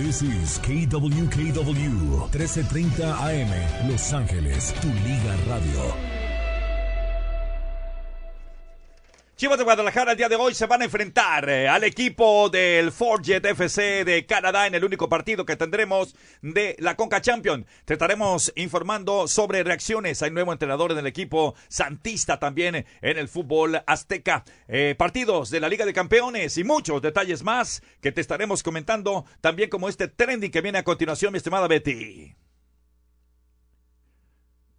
This is KWKW 1330 AM Los Ángeles, tu liga radio. Chivas de Guadalajara el día de hoy se van a enfrentar eh, al equipo del Forget FC de Canadá en el único partido que tendremos de la Conca Champion. Te estaremos informando sobre reacciones. Hay nuevo entrenador en el equipo Santista también en el fútbol azteca. Eh, partidos de la Liga de Campeones y muchos detalles más que te estaremos comentando también como este trending que viene a continuación, mi estimada Betty.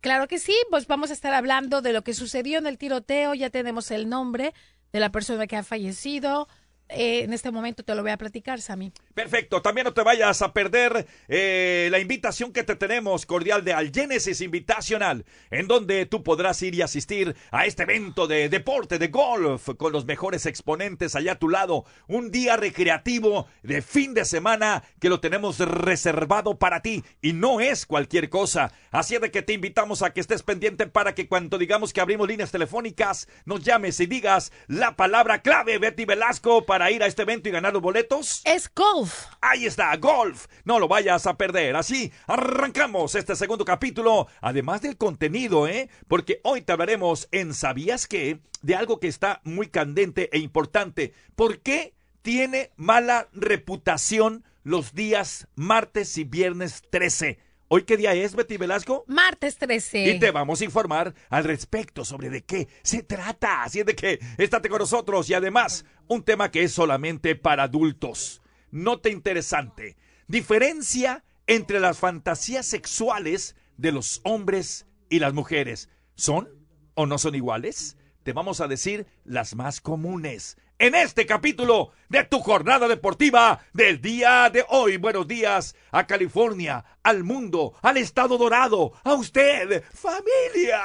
Claro que sí, pues vamos a estar hablando de lo que sucedió en el tiroteo, ya tenemos el nombre de la persona que ha fallecido, eh, en este momento te lo voy a platicar, Sammy. Perfecto, también no te vayas a perder eh, la invitación que te tenemos cordial de Al Genesis Invitacional, en donde tú podrás ir y asistir a este evento de deporte, de golf, con los mejores exponentes allá a tu lado. Un día recreativo de fin de semana que lo tenemos reservado para ti y no es cualquier cosa. Así de que te invitamos a que estés pendiente para que cuando digamos que abrimos líneas telefónicas, nos llames y digas la palabra clave, Betty Velasco, para ir a este evento y ganar los boletos? Es golf. Ahí está, golf. No lo vayas a perder. Así arrancamos este segundo capítulo, además del contenido, ¿eh? Porque hoy te hablaremos en ¿Sabías qué? de algo que está muy candente e importante. ¿Por qué tiene mala reputación los días martes y viernes 13? ¿Hoy qué día es, Betty Velasco? Martes 13. Y te vamos a informar al respecto sobre de qué se trata. Así es de que estate con nosotros y además un tema que es solamente para adultos. Nota interesante. Diferencia entre las fantasías sexuales de los hombres y las mujeres. ¿Son o no son iguales? Te vamos a decir las más comunes en este capítulo de tu jornada deportiva del día de hoy. Buenos días a California, al mundo, al estado dorado, a usted, familia.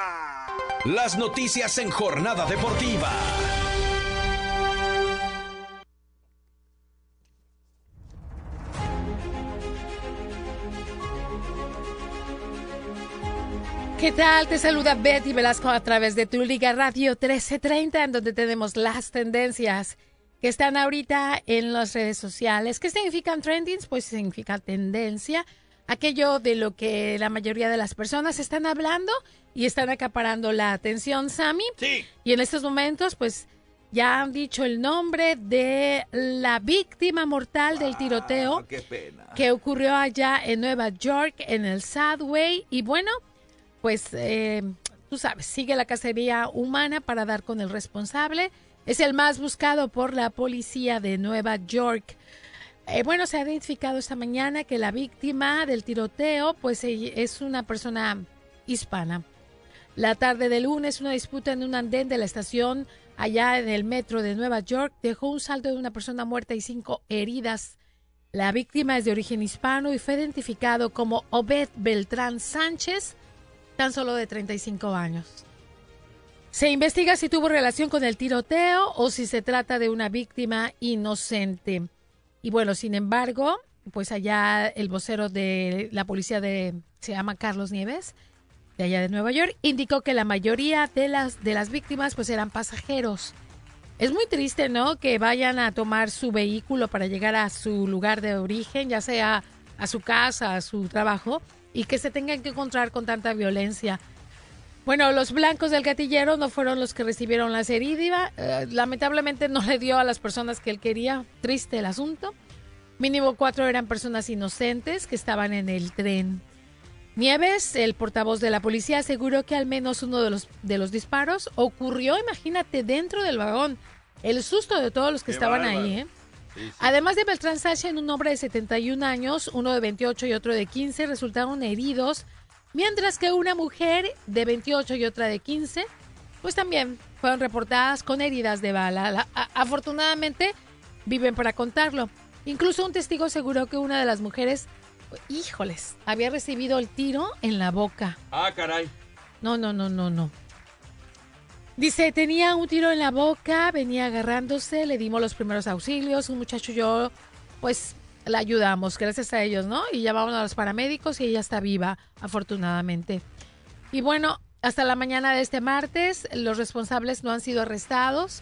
Las noticias en jornada deportiva. ¿Qué tal? Te saluda Betty Velasco a través de tu Liga Radio 1330, en donde tenemos las tendencias que están ahorita en las redes sociales. ¿Qué significan trendings? Pues significa tendencia, aquello de lo que la mayoría de las personas están hablando y están acaparando la atención, Sammy. Sí. Y en estos momentos, pues ya han dicho el nombre de la víctima mortal del tiroteo Ah, qué pena. que ocurrió allá en Nueva York, en el Subway. Y bueno, pues eh, tú sabes, sigue la cacería humana para dar con el responsable. Es el más buscado por la policía de Nueva York. Eh, bueno, se ha identificado esta mañana que la víctima del tiroteo, pues es una persona hispana. La tarde del lunes, una disputa en un andén de la estación allá en el metro de Nueva York dejó un saldo de una persona muerta y cinco heridas. La víctima es de origen hispano y fue identificado como Obed Beltrán Sánchez, tan solo de 35 años. Se investiga si tuvo relación con el tiroteo o si se trata de una víctima inocente. Y bueno, sin embargo, pues allá el vocero de la policía de se llama Carlos Nieves, de allá de Nueva York, indicó que la mayoría de las de las víctimas pues eran pasajeros. Es muy triste, ¿no? Que vayan a tomar su vehículo para llegar a su lugar de origen, ya sea a su casa, a su trabajo, y que se tengan que encontrar con tanta violencia. Bueno, los blancos del gatillero no fueron los que recibieron las heridas. Eh, lamentablemente no le dio a las personas que él quería. Triste el asunto. Mínimo cuatro eran personas inocentes que estaban en el tren. Nieves, el portavoz de la policía, aseguró que al menos uno de los, de los disparos ocurrió, imagínate, dentro del vagón. El susto de todos los que Qué estaban bárbaro. ahí, ¿eh? Además de Beltrán Sánchez, un hombre de 71 años, uno de 28 y otro de 15 resultaron heridos, mientras que una mujer de 28 y otra de 15, pues también fueron reportadas con heridas de bala. Afortunadamente, viven para contarlo. Incluso un testigo aseguró que una de las mujeres, híjoles, había recibido el tiro en la boca. Ah, caray. No, no, no, no, no. Dice, tenía un tiro en la boca, venía agarrándose, le dimos los primeros auxilios, un muchacho y yo, pues la ayudamos, gracias a ellos, ¿no? Y llamamos a los paramédicos y ella está viva, afortunadamente. Y bueno, hasta la mañana de este martes, los responsables no han sido arrestados.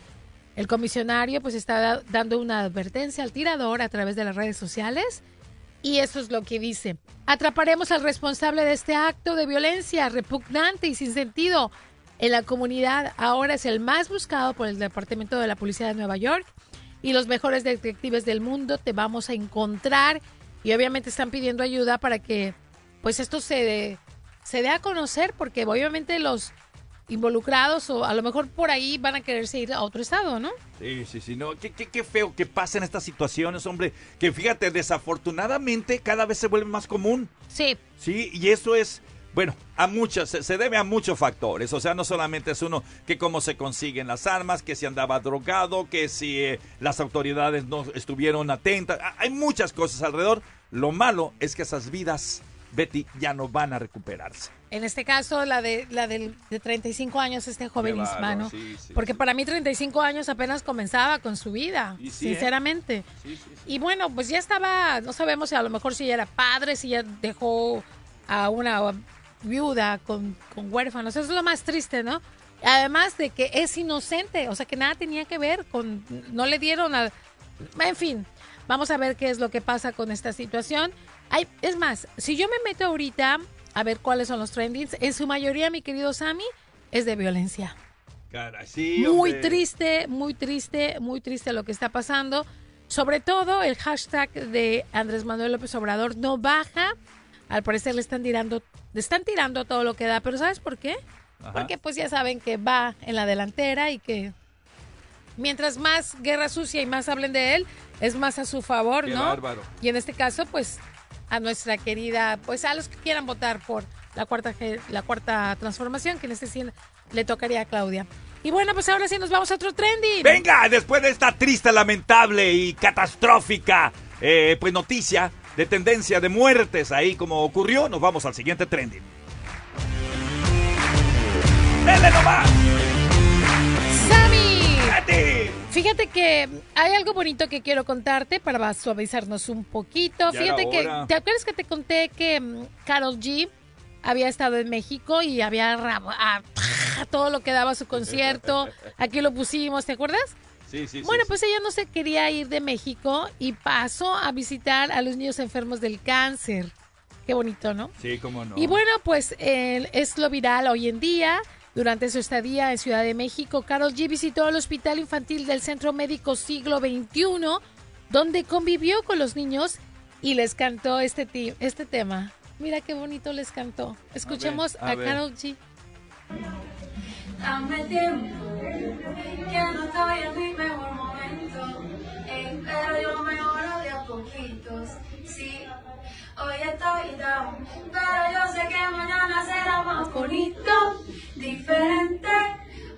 El comisionario pues está da- dando una advertencia al tirador a través de las redes sociales Y eso es lo que dice. Atraparemos al responsable de este acto de violencia repugnante y sin sentido en la comunidad. Ahora es el más buscado por el Departamento de la Policía de Nueva York y los mejores detectives del mundo te vamos a encontrar. Y obviamente están pidiendo ayuda para que pues esto se, se dé a conocer porque obviamente los involucrados o a lo mejor por ahí van a quererse ir a otro estado, ¿no? Sí, sí, sí, no, qué, qué, qué feo que pasen estas situaciones, hombre, que fíjate, desafortunadamente cada vez se vuelve más común. Sí. Sí, y eso es, bueno, a muchas, se, debe a muchos factores, o sea, no solamente es uno que cómo se consiguen las armas, que si andaba drogado, que si eh, las autoridades no estuvieron atentas, hay muchas cosas alrededor, lo malo es que esas vidas, Betty, ya no van a recuperarse. En este caso, la de la del, de 35 años, este joven bárbaro, hispano. sí, sí, porque sí. para mí 35 años apenas comenzaba con su vida, ¿eh? sinceramente. Y bueno, pues ya estaba, no sabemos si a lo mejor si ya era padre, si ya dejó a una viuda con, con huérfanos. Eso es lo más triste, ¿no? Además de que es inocente, o sea que nada tenía que ver con, no le dieron al... En fin, vamos a ver qué es lo que pasa con esta situación. Hay, es más, si yo me meto ahorita a ver cuáles son los trendings, en su mayoría, mi querido Sammy, es de violencia. Sí, Muy triste, muy triste, muy triste lo que está pasando. Sobre todo el hashtag de Andrés Manuel López Obrador no baja. Al parecer le están tirando, le están tirando todo lo que da. Pero ¿sabes por qué? Ajá. Porque pues ya saben que va en la delantera y que mientras más guerra sucia y más hablen de él, es más a su favor, Qué ¿no? bárbaro. Y en este caso, pues a nuestra querida, pues a los que quieran votar por la cuarta la cuarta transformación, que en este sí le tocaría a Claudia. Y bueno, pues ahora sí nos vamos a otro trending. Venga, después de esta triste, lamentable y catastrófica eh, pues noticia de tendencia de muertes ahí como ocurrió, nos vamos al siguiente trending. ¡Dele nomás! ¡Sammy! ¡Betty! Fíjate que hay algo bonito que quiero contarte para suavizarnos un poquito. Ya Fíjate que. ¿te acuerdas que te conté que mm, Carol G había estado en México y había a- a todo lo que daba su concierto? Aquí lo pusimos, ¿te acuerdas? Sí, sí, sí. Bueno, sí. pues ella no se quería ir de México y pasó a visitar a los niños enfermos del cáncer. Qué bonito, ¿no? Sí, cómo no. Y bueno, pues eh, es lo viral hoy en día. Durante su estadía en Ciudad de México, Carol G visitó el Hospital Infantil del Centro Médico Siglo XXI, donde convivió con los niños y les cantó este, este tema. Mira qué bonito les cantó. Escuchemos a a, ver. Carol G. Dame tiempo, que no estoy en mi mejor momento. Ey, pero yo mejoro de a poquitos. Sí, hoy estoy down, pero yo sé que mañana será más bonito, diferente,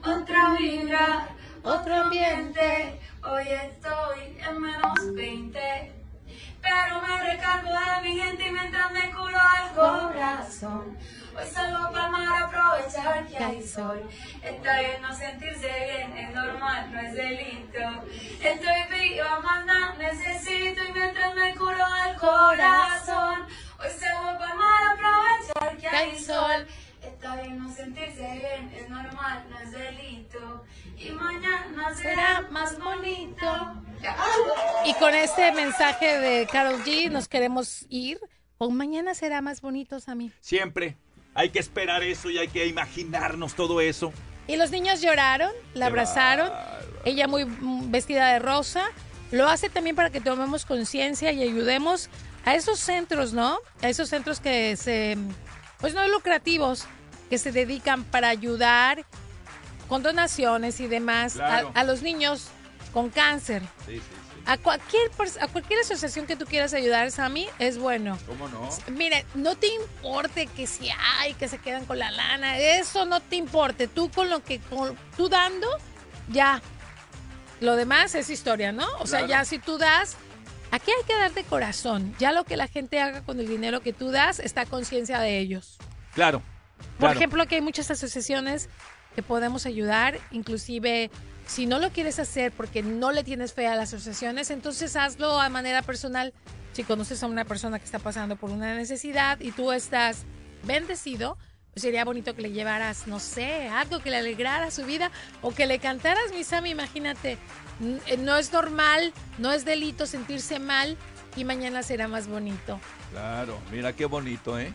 otra vibra, otro ambiente. Hoy estoy en menos 20. Pero me recargo de mi gente y mientras me curo el corazón. Hoy salgo para aprovechar que hay sol. Está bien no sentirse bien, es normal, no es delito. Estoy viva, más nada necesito y mientras me curo el corazón. Hoy salgo para aprovechar que hay sol. Está bien no sentirse bien, es normal, no es delito. Y mañana será más bonito. Y con este mensaje de Carol G nos queremos ir. O mañana será más bonito, Sammy. Siempre hay que esperar eso y hay que imaginarnos todo eso. Y los niños lloraron, la Qué abrazaron, bárbaro. ella muy vestida de rosa. Lo hace también para que tomemos conciencia y ayudemos a esos centros, ¿no? A esos centros que se, pues no lucrativos, que se dedican para ayudar con donaciones y demás a- Claro. a, los niños con cáncer. Sí, sí, sí. A cualquier, a cualquier asociación que tú quieras ayudar, Sammy, es bueno. ¿Cómo no? Mire, no te importe que si hay, que se quedan con la lana, eso no te importe. Tú con lo que, con, tú dando, ya. Lo demás es historia, ¿no? O sea, ya si tú das, aquí hay que dar de corazón. Ya lo que la gente haga con el dinero que tú das, está conciencia de ellos. Claro. Por claro. ejemplo, que hay muchas asociaciones que podemos ayudar, inclusive si no lo quieres hacer porque no le tienes fe a las asociaciones, entonces hazlo a manera personal. Si conoces a una persona que está pasando por una necesidad y tú estás bendecido, pues sería bonito que le llevaras, no sé, algo que le alegrara su vida o que le cantaras, mi Sammy, imagínate, eh, no es normal, no es delito sentirse mal y mañana será más bonito. Claro, mira qué bonito, ¿eh?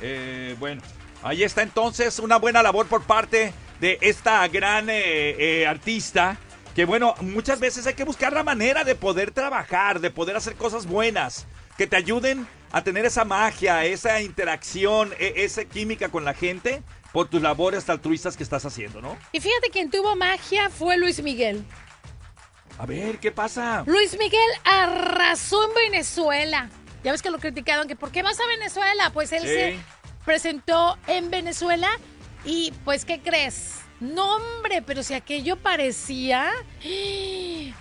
Eh, bueno, ahí está entonces una buena labor por parte de esta gran eh, eh, artista. Que bueno, muchas veces hay que buscar la manera de poder trabajar, de poder hacer cosas buenas, que te ayuden a tener esa magia, esa interacción, e- esa química con la gente por tus labores altruistas que estás haciendo, ¿no? Y fíjate, quien tuvo magia fue Luis Miguel. A ver, ¿qué pasa? Luis Miguel arrasó en Venezuela. Ya ves que lo criticaron, que ¿por qué vas a Venezuela? Pues él Sí. se presentó en Venezuela y pues, ¿qué crees? No, hombre, pero si aquello parecía...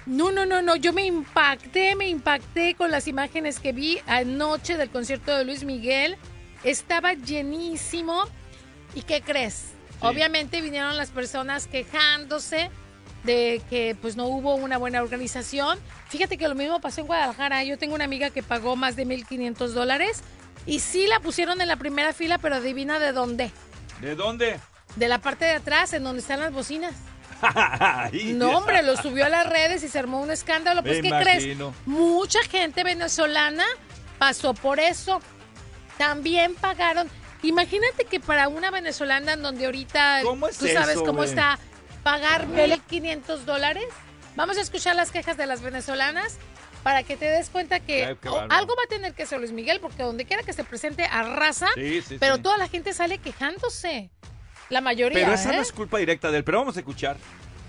No, no, no, no, yo me impacté, me impacté con las imágenes que vi anoche del concierto de Luis Miguel. Estaba llenísimo. ¿Y qué crees? Obviamente vinieron las personas quejándose de que pues no hubo una buena organización. Fíjate que lo mismo pasó en Guadalajara. Yo tengo una amiga que pagó más de 1.500 dólares y sí la pusieron en la primera fila, pero adivina de dónde. ¿De dónde? De la parte de atrás, en donde están las bocinas. No, hombre, lo subió a las redes y se armó un escándalo. Pues, Me ¿qué crees? Mucha gente venezolana pasó por eso. También pagaron. Imagínate que para una venezolana en donde ahorita ¿Cómo es tú sabes eso, cómo está pagar 1.500 dólares. Vamos a escuchar las quejas de las venezolanas para que te des cuenta que o- algo va a tener que ser Luis Miguel, porque donde quiera que se presente arrasa, Sí, sí, pero sí. toda la gente sale quejándose. La mayoría. Pero esa ¿eh? no es culpa directa de él, pero vamos a escuchar.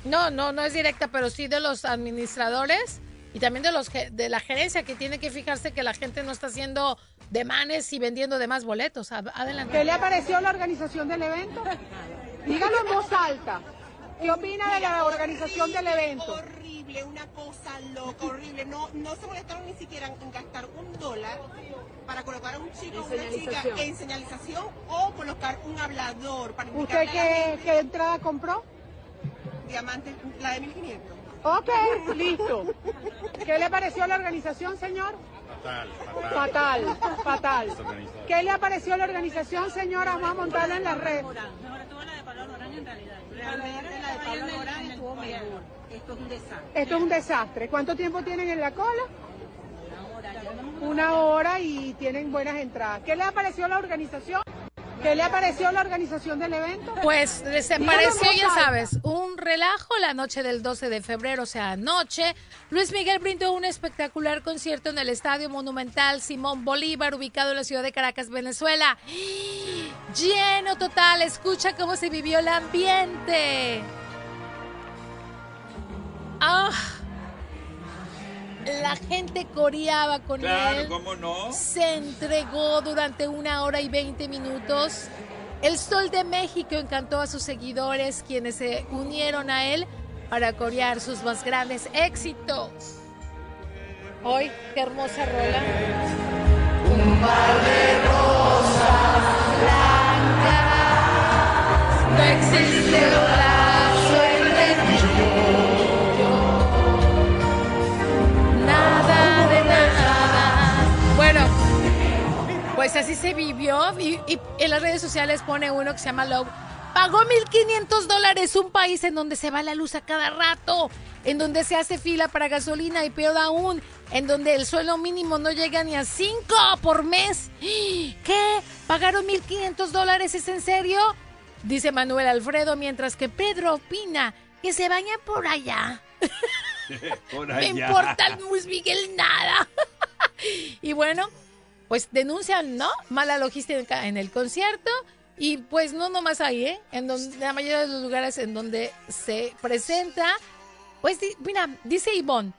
No, no, no es directa, pero sí de los administradores y también de los ge- de la gerencia que tiene que fijarse que la gente no está haciendo demanes y vendiendo de más boletos. Ad- Adelante. ¿Qué le pareció la organización del evento? Dígalo en voz alta. ¿Qué opina de la organización del evento? Horrible, una cosa loca, horrible. No, no se molestaron ni siquiera en gastar un dólar para colocar a un chico o una chica en señalización o colocar un hablador para ¿Usted qué, qué entrada compró? diamante, la de 1500. Ok, listo. ¿Qué le pareció la organización, señor? Fatal, fatal. Fatal, ¿Qué le pareció la organización, señora? Vamos a montarla en la red. Realmente la de Pablo Alborán estuvo mejor. Esto es un desastre. Esto es un desastre. ¿Cuánto tiempo tienen en la cola? Una hora y tienen buenas entradas. ¿Qué le pareció la organización? ¿Qué le pareció la organización del evento? Pues en pareció, ya sabes, un relajo la noche del 12 de febrero, o sea, anoche. Luis Miguel brindó un espectacular concierto en el Estadio Monumental Simón Bolívar, ubicado en la ciudad de Caracas, Venezuela. Lleno total, escucha cómo se vivió el ambiente. La gente coreaba con él ¿cómo no? se entregó durante una hora y 20 minutos. El Sol de México encantó a sus seguidores, quienes se unieron a él para corear sus más grandes éxitos. Hoy, qué hermosa rola. Un par de rosas blancas. No existe pues así se vivió y, y en las redes sociales pone uno que se llama Love. Pagó 1.500 dólares un país en donde se va la luz a cada rato, en donde se hace fila para gasolina y peor aún, en donde el sueldo mínimo no llega ni a 5 por mes. ¿Qué? ¿Pagaron 1.500 dólares? ¿Es en serio? Dice Manuel Alfredo, mientras que Pedro opina que se baña por allá. Por Me allá. importa el Luis Miguel nada. y bueno, pues denuncian, ¿no? Mala logística en el concierto. Y pues no nomás ahí, ¿eh? En donde, la mayoría de los lugares en donde se presenta. Pues mira, dice Ivonne,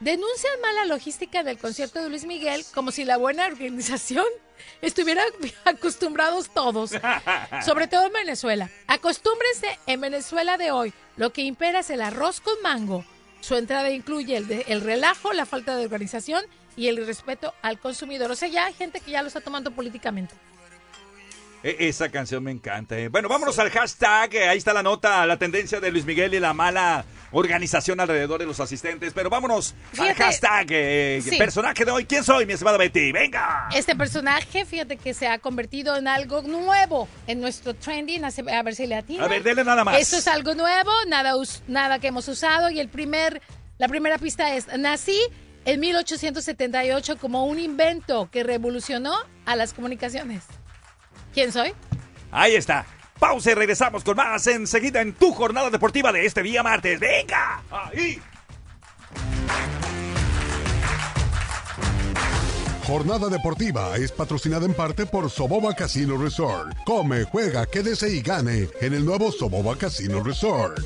denuncian mala logística del concierto de Luis Miguel como si la buena organización estuviera acostumbrados todos, sobre todo en Venezuela. Acostúmbrense en Venezuela de hoy. Lo que impera es el arroz con mango. Su entrada incluye el relajo, la falta de organización y el respeto al consumidor. O sea, ya hay gente que ya lo está tomando políticamente. E- Esa canción me encanta. eh. Bueno, vámonos al hashtag. eh, Ahí está la nota, la tendencia de Luis Miguel y la mala organización alrededor de los asistentes. Pero vámonos al hashtag. eh, sí. Personaje de hoy. ¿Quién soy, mi estimada Betty? ¡Venga! Este personaje, fíjate que se ha convertido en algo nuevo en nuestro trending. A ver si le atina. A ver, dele nada más. Esto es algo nuevo, nada, nada que hemos usado. Y el primer, la primera pista es, nací en 1878 como un invento que revolucionó a las comunicaciones. ¿Quién soy? Ahí está. Pausa y regresamos con más enseguida en tu jornada deportiva de este día martes. ¡Venga! ¡Ahí! Jornada Deportiva es patrocinada en parte por Soboba Casino Resort. Come, juega, quédese y gane en el nuevo Soboba Casino Resort.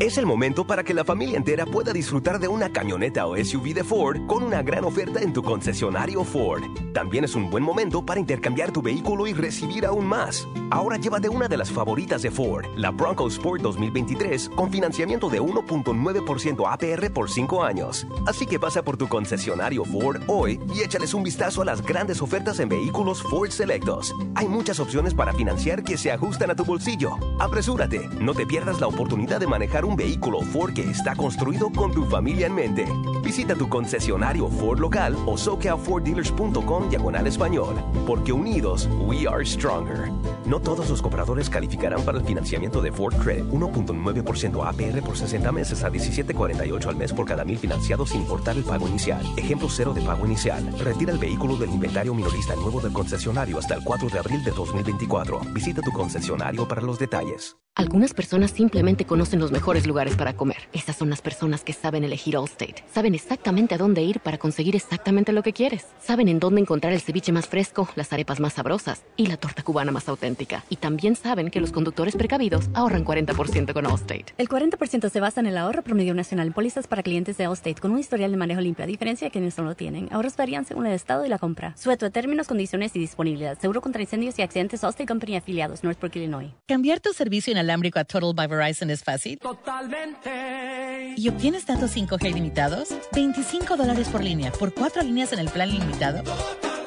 Es el momento para que la familia entera pueda disfrutar de una camioneta o SUV de Ford con una gran oferta en tu concesionario Ford. También es un buen momento para intercambiar tu vehículo y recibir aún más. Ahora llévate una de las favoritas de Ford, la Bronco Sport 2023, con financiamiento de 1.9% APR por 5 años. Así que pasa por tu concesionario Ford hoy y échales un vistazo a las grandes ofertas en vehículos Ford Selectos. Hay muchas opciones para financiar que se ajustan a tu bolsillo. Apresúrate, no te pierdas la oportunidad de manejar un vehículo Ford que está construido con tu familia en mente. Visita tu concesionario Ford local o socalforddealers.com diagonal español, porque unidos we are stronger. No todos los compradores calificarán para el financiamiento de Ford Credit 1.9% APR por 60 meses a 17.48 al mes por cada mil financiados sin importar el pago inicial. Ejemplo cero de pago inicial. Retira el vehículo del inventario minorista nuevo del concesionario hasta el 4 de abril de 2024. Visita tu concesionario para los detalles. Algunas personas simplemente conocen los mejores lugares para comer. Esas son las personas que saben elegir Allstate. Saben exactamente a dónde ir para conseguir exactamente lo que quieres. Saben en dónde encontrar el ceviche más fresco, las arepas más sabrosas y la torta cubana más auténtica. Y también saben que los conductores precavidos ahorran 40% con Allstate. El 40% se basa en el ahorro promedio nacional en pólizas para clientes de Allstate con un historial de manejo limpio, a diferencia de quienes no lo tienen. Ahorros varían según el estado y la compra. Sueto a términos, condiciones y disponibilidad. Seguro contra incendios y accidentes Allstate Company afiliados, Northbrook, Illinois. Cambiar tu servicio inalámbrico a Total by Verizon es fácil. Totalmente. ¿Y obtienes datos 5G limitados? 25 dólares por línea, por cuatro líneas en el plan limitado.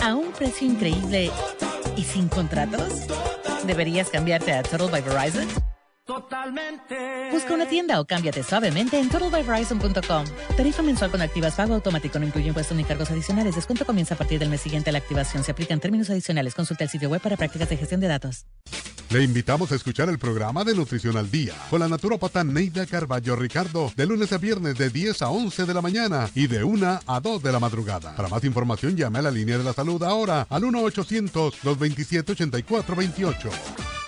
A un precio increíble y sin contratos. ¿Deberías cambiarte a Total by Verizon? Totalmente. Busca una tienda o cámbiate suavemente en totalbyverizon.com. Tarifa mensual con activas pago automático no incluye impuestos ni cargos adicionales. Descuento comienza a partir del mes siguiente a la activación. Se aplican términos adicionales. Consulta el sitio web para prácticas de gestión de datos. Le invitamos a escuchar el programa de Nutrición al Día con la naturópata Neida Carballo Ricardo de lunes a viernes de 10 a 11 de la mañana y de 1 a 2 de la madrugada. Para más información llame a la línea de la salud ahora al 1-800-227-8428.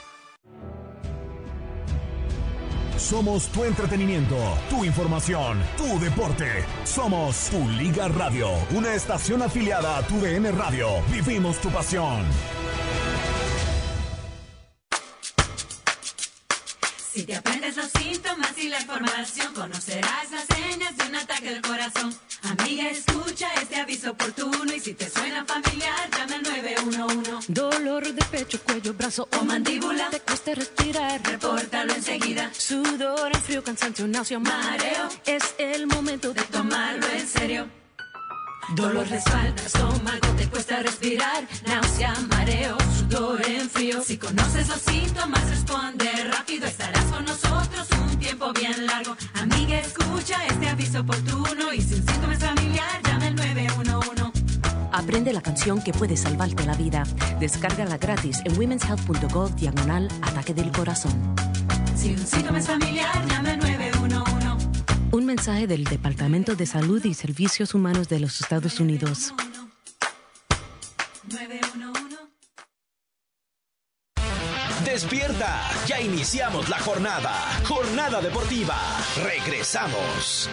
Somos tu entretenimiento, tu información, tu deporte. Somos tu Liga Radio, una estación afiliada a tu DN Radio. Vivimos tu pasión. Si te aprendes los síntomas y la información, conocerás las señas de un ataque del corazón. Amiga, escucha este aviso oportuno y si te suena familiar, llama al 911. Dolor de pecho, cuello, brazo o mandíbula. Te cuesta respirar. Repórtalo enseguida. Sudor, en frío, cansancio, náusea, mareo. Es el momento de tomarlo en serio. Dolor de espalda, estómago, te cuesta respirar, náusea, mareo, sudor en frío. Si conoces los síntomas, responde rápido, estarás con nosotros un tiempo bien largo. Amiga, escucha este aviso oportuno y si un síntoma es familiar, llama al 911. Aprende la canción que puede salvarte la vida. Descárgala gratis en womenshealth.gov diagonal ataque del corazón. Si un síntoma es familiar, llama al 911. Un mensaje del Departamento de Salud y Servicios Humanos de los Estados Unidos. 911. Despierta, ya iniciamos la jornada. Jornada deportiva. Regresamos.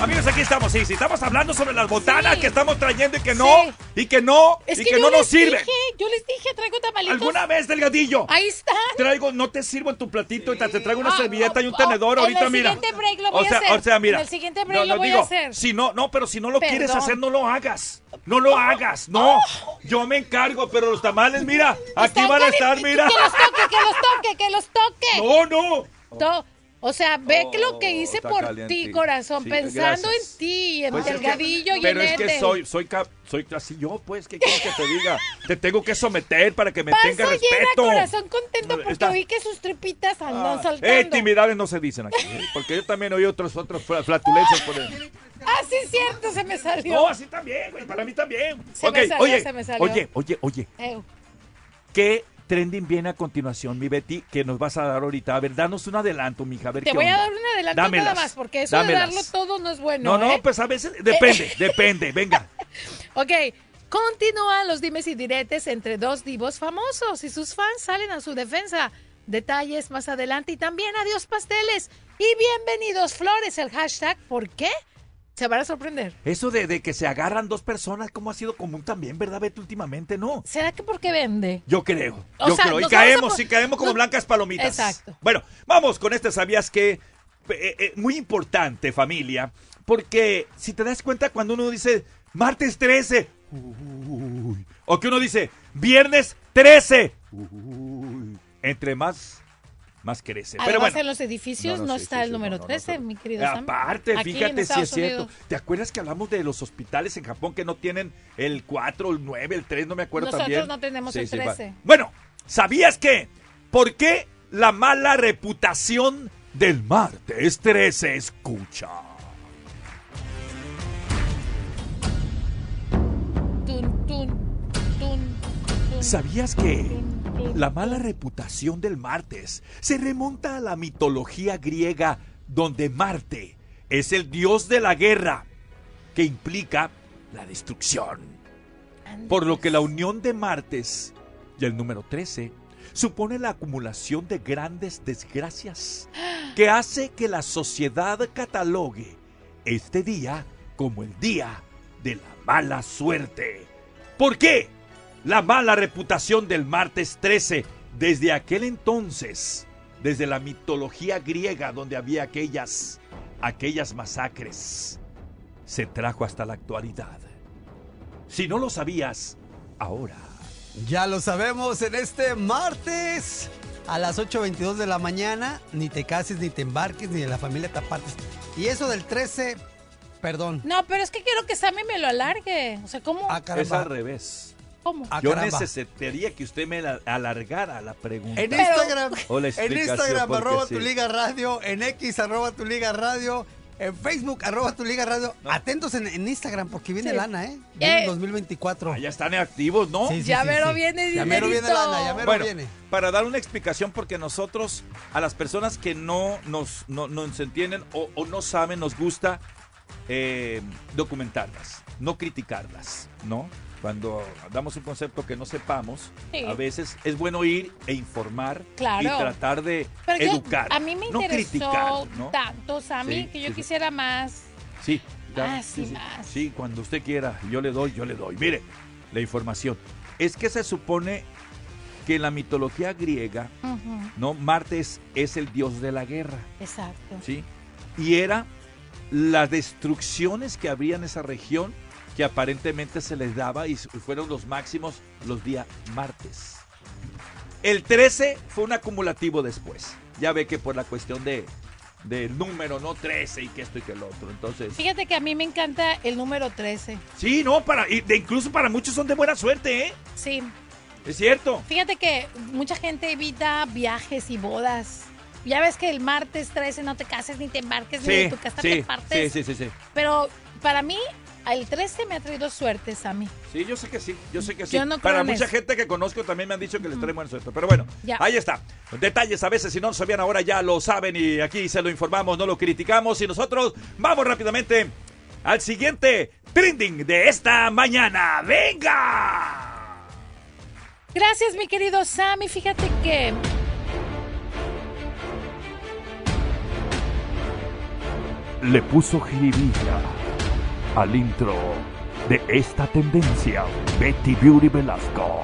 Amigos, aquí estamos, sí, sí, estamos hablando sobre las botanas Sí. que estamos trayendo y que no, Sí. y que no, Es y que, no nos les sirve. Dije, yo les dije, traigo tamalitos. ¿Alguna vez, delgadillo? Ahí están. Traigo, no te sirvo en tu platito, te traigo una Ah, servilleta y un oh, tenedor en ahorita, el mira. siguiente break lo voy o a sea, hacer. O sea, mira. En el siguiente break no, lo voy a hacer. Si no, no, pero si no lo quieres hacer, no lo hagas. No lo hagas, no. Yo me encargo, pero los tamales, mira, aquí Están van a estar, mira. Que los toque, que los toque, que los toque. No, no. To- o sea, ve que lo que hice está por ti, corazón, Sí, pensando gracias. en ti, en Pues es que- Delgadillo y Pero en es que soy, soy, cap- soy así yo, pues, ¿qué quieres que te diga? Te tengo que someter para que me Paso tenga llena, respeto. corazón contento porque Está- oí que sus tripitas andan Ah, saltando. eh, intimidades no se dicen aquí, ¿eh? porque yo también oí otros, otros fla- flatulencias por el... Ah, sí, cierto, se me salió. No, así también, güey, para mí también. Se Ok, me salió, oye, se me salió. oye, oye, oye, ¿qué trending viene a continuación, mi Betty, que nos vas a dar ahorita. A ver, danos un adelanto, mija. A ver Te qué voy a dar un adelanto Dámelas, nada más, porque eso de darlo todo no es bueno. No, no, ¿eh? pues a veces depende, depende. Venga. Ok, continúan los dimes y diretes entre dos divos famosos y sus fans salen a su defensa. Detalles más adelante y también adiós pasteles y bienvenidos flores, el hashtag. ¿Por qué? Se van a sorprender. Eso de, de que se agarran dos personas, como ha sido común también, ¿verdad, Betty? Últimamente, no. ¿Será que porque vende? Yo creo. O yo sea, creo. Y a caemos, po- sí, caemos como blancas palomitas. Exacto. Bueno, vamos con este, ¿sabías que? Eh, eh, muy importante, familia, porque si te das cuenta cuando uno dice martes 13, uy, o que uno dice viernes 13, uy, entre más, más crece. Pero Además, bueno. en los edificios No, no, no, sí, está sí, el sí, número no, no, 13, mi querido Sam. Aparte, Aquí fíjate si es cierto. Unidos. ¿Te acuerdas que hablamos de los hospitales en Japón que no tienen el 4, el 9, el 3, no me acuerdo Nosotros también? no tenemos el va. 13. Bueno, ¿sabías que? ¿Por qué la mala reputación del martes 13? Escucha. Tun, tun, tun, tun. ¿Sabías que la mala reputación del martes se remonta a la mitología griega donde Marte es el dios de la guerra que implica la destrucción? Por lo que la unión de martes y el número 13 supone la acumulación de grandes desgracias que hace que la sociedad catalogue este día como el día de la mala suerte. ¿Por qué? La mala reputación del martes 13 desde aquel entonces, desde la mitología griega donde había aquellas aquellas masacres, se trajo hasta la actualidad. Si no lo sabías, ahora Ya lo sabemos en este martes a las 8.22 de la mañana. Ni te cases, ni te embarques, ni de la familia te apartes. Y eso del 13, perdón. No, pero es que quiero que Sammy me lo alargue. O sea, ¿cómo? Ah, es al revés. ¿Cómo? Ah, Yo caramba. necesitaría que usted me la- alargara la pregunta. En Instagram, O la en Instagram arroba sí. tu liga radio, en X arroba tu liga radio, en Facebook arroba tu liga radio. Atentos en, en Instagram porque viene Sí. lana, ¿eh? Viene Eh. el 2024. Ah, ya están activos, ¿no? Sí, sí, Ya sí, mero sí. viene Ya mero viene lana, ya mero Bueno, viene. para dar una explicación, porque nosotros, a las personas que no nos, no, nos entienden o, o no saben, nos gusta eh, documentarlas, no criticarlas, ¿no? Cuando damos un concepto que no sepamos, Sí. a veces es bueno ir e informar Claro. y tratar de Pero yo- educar. a mí me no interesó criticar, ¿no? tanto, Sammy, Sí, que yo sí, sí. quisiera más. Sí, Más y sí. más. Sí, cuando usted quiera, yo le doy, yo le doy. Mire, la información. Es que se supone que en la mitología griega, ¿no? Martes es el dios de la guerra, Exacto. ¿sí? Y era las destrucciones que había en esa región que aparentemente se les daba y fueron los máximos los días martes. El 13 fue un acumulativo después. Ya ve que por la cuestión de del número, no 13 y que esto y que el otro. Entonces, Fíjate que a mí me encanta el número 13. sí, no, para y de- incluso para muchos son de buena suerte, ¿eh? Sí. Es cierto. Fíjate que mucha gente evita viajes y bodas. Ya ves que el martes 13 no te cases ni te embarques ni de Sí, tu casa sí, te sí, partes. sí, sí, sí. Pero para mí, el 13 me ha traído suerte, Sammy. Sí, yo sé que sí, yo sé que sí. Yo no creo Para en mucha eso. gente que conozco también me han dicho que les trae buena suerte. Pero bueno, Ya. ahí está. Detalles a veces, si no lo sabían ahora ya lo saben y aquí se lo informamos, no lo criticamos. Y nosotros vamos rápidamente al siguiente trending de esta mañana. ¡Venga! Gracias, mi querido Sammy. Fíjate que Le puso jiribilla al intro de esta tendencia, Betty Beauty Velasco.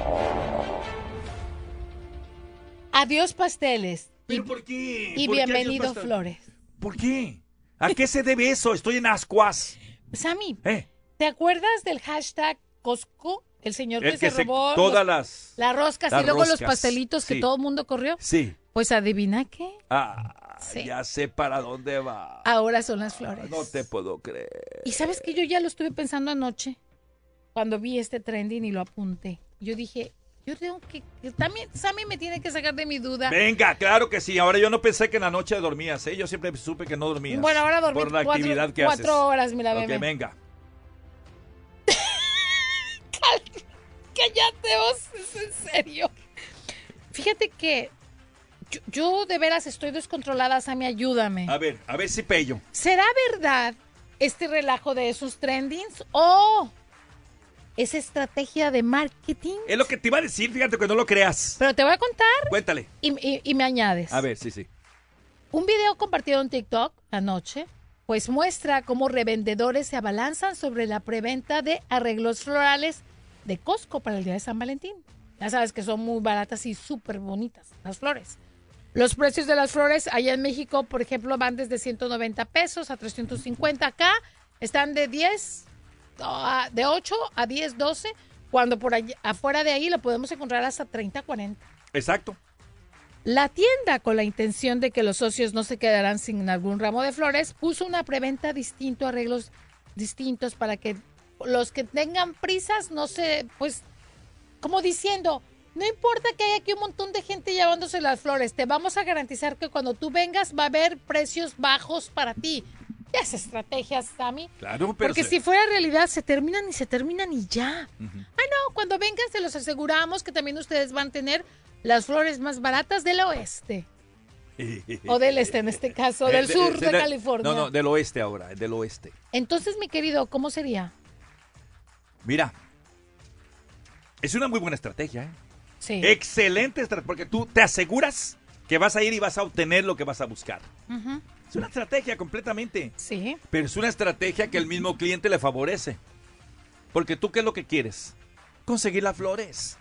adiós pasteles ¿Pero por qué? y ¿Por qué bienvenido adiós, flores. ¿Por qué? ¿A qué se debe eso? Estoy en ascuas. Sammy, ¿Eh? ¿te acuerdas del hashtag Costco? El señor El que, que se se- robó todas los- las- las roscas las y luego los pastelitos que sí. todo el mundo corrió. Sí. Pues adivina qué, Ah, Sí. ya sé para dónde va. ahora son las flores. No te puedo creer. Y sabes que yo ya lo estuve pensando anoche, cuando vi este trending y lo apunté. Yo dije, yo tengo que, que también, Sammy me tiene que sacar de mi duda. Venga, claro que sí. Ahora yo no pensé que en la noche dormías, ¿eh? Yo siempre supe que no dormías. Bueno, ahora dormí Por la cuatro- actividad que cuatro haces. horas, mira, Ok, bebé. venga. Cállate vos, es en serio. Fíjate que yo, yo de veras estoy descontrolada, Sammy, ayúdame. A ver, a ver si pello. ¿Será verdad este relajo de esos trendings o es estrategia de marketing? Es lo que te iba a decir, fíjate que no lo creas. Pero te voy a contar Cuéntale. y, y- y me añades. A ver, sí, sí. Un video compartido en TikTok anoche, pues muestra cómo revendedores se abalanzan sobre la preventa de arreglos florales de Costco para el día de San Valentín. Ya sabes que son muy baratas y súper bonitas las flores. Los precios de las flores allá en México, por ejemplo, van desde 190 pesos a 350. Acá están de 10, a- de 8 a 10, 12, cuando por allá, afuera de ahí lo podemos encontrar hasta 30, 40. Exacto. La tienda, con la intención de que los socios no se quedaran sin algún ramo de flores, puso una preventa distinto, arreglos distintos para que los que tengan prisas no se, pues, como diciendo, no importa que haya aquí un montón de gente llevándose las flores, te vamos a garantizar que cuando tú vengas va a haber precios bajos para ti. Ya es estrategia, Sammy. Claro, pero. Porque se- si fuera realidad, se terminan y se terminan y ya. Ah, no, cuando vengan se los aseguramos que también ustedes van a tener las flores más baratas del oeste. O del este, en este caso, del Eh, sur de- de- California. No, no, del oeste ahora, del oeste. Entonces, mi querido, ¿cómo sería? Mira, es una muy buena estrategia, ¿eh? Sí. Excelente estrategia, porque tú te aseguras que vas a ir y vas a obtener lo que vas a buscar. Es una estrategia completamente. Sí. Pero es una estrategia que el mismo cliente le favorece. Porque tú, ¿qué es lo que quieres? Conseguir las flores.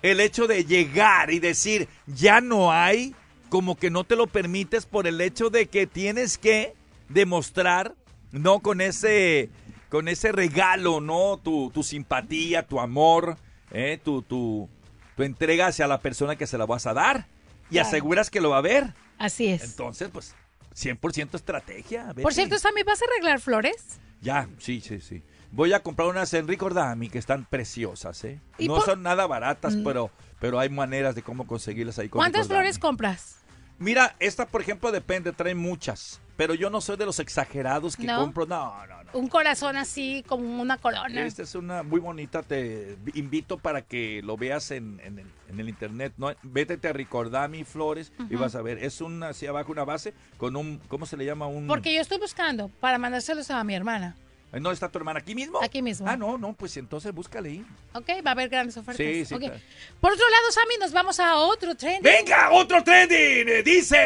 El hecho de llegar y decir, ya no hay, como que no te lo permites por el hecho de que tienes que demostrar, no con ese, con ese regalo, ¿no? Tu, tu simpatía, tu amor, ¿eh? tu, tu, tu entrega hacia la persona que se la vas a dar. Y Claro. aseguras que lo va a ver. Así es. Entonces, pues, 100% estrategia. Por cierto, Sammy, ¿vas a arreglar flores? Ya, sí, sí, sí. Voy a comprar unas Enrico Ordami que están preciosas, ¿eh? ¿Y No por- son nada baratas, Mm. pero, pero hay maneras de cómo conseguirlas ahí con ¿Cuántas Rico flores compras? Mira, esta, por ejemplo, depende, trae muchas. Pero yo no soy de los exagerados que ¿No? compro. No, no. Un corazón así, como una corona. Esta es una muy bonita. Te invito para que lo veas en, en el, en el internet. ¿no? Vete a Ricordami Flores y vas a ver. Es una, así abajo, una base con un, ¿cómo se le llama? Un... Porque yo estoy buscando para mandárselos a mi hermana. ¿No está tu hermana aquí mismo? Aquí mismo. Ah, no, no, pues entonces búscale ahí. Ok, va a haber grandes ofertas. Sí, sí, claro. Por otro lado, Sammy, nos vamos a otro tren. ¡Venga, otro trending! eh, Dice.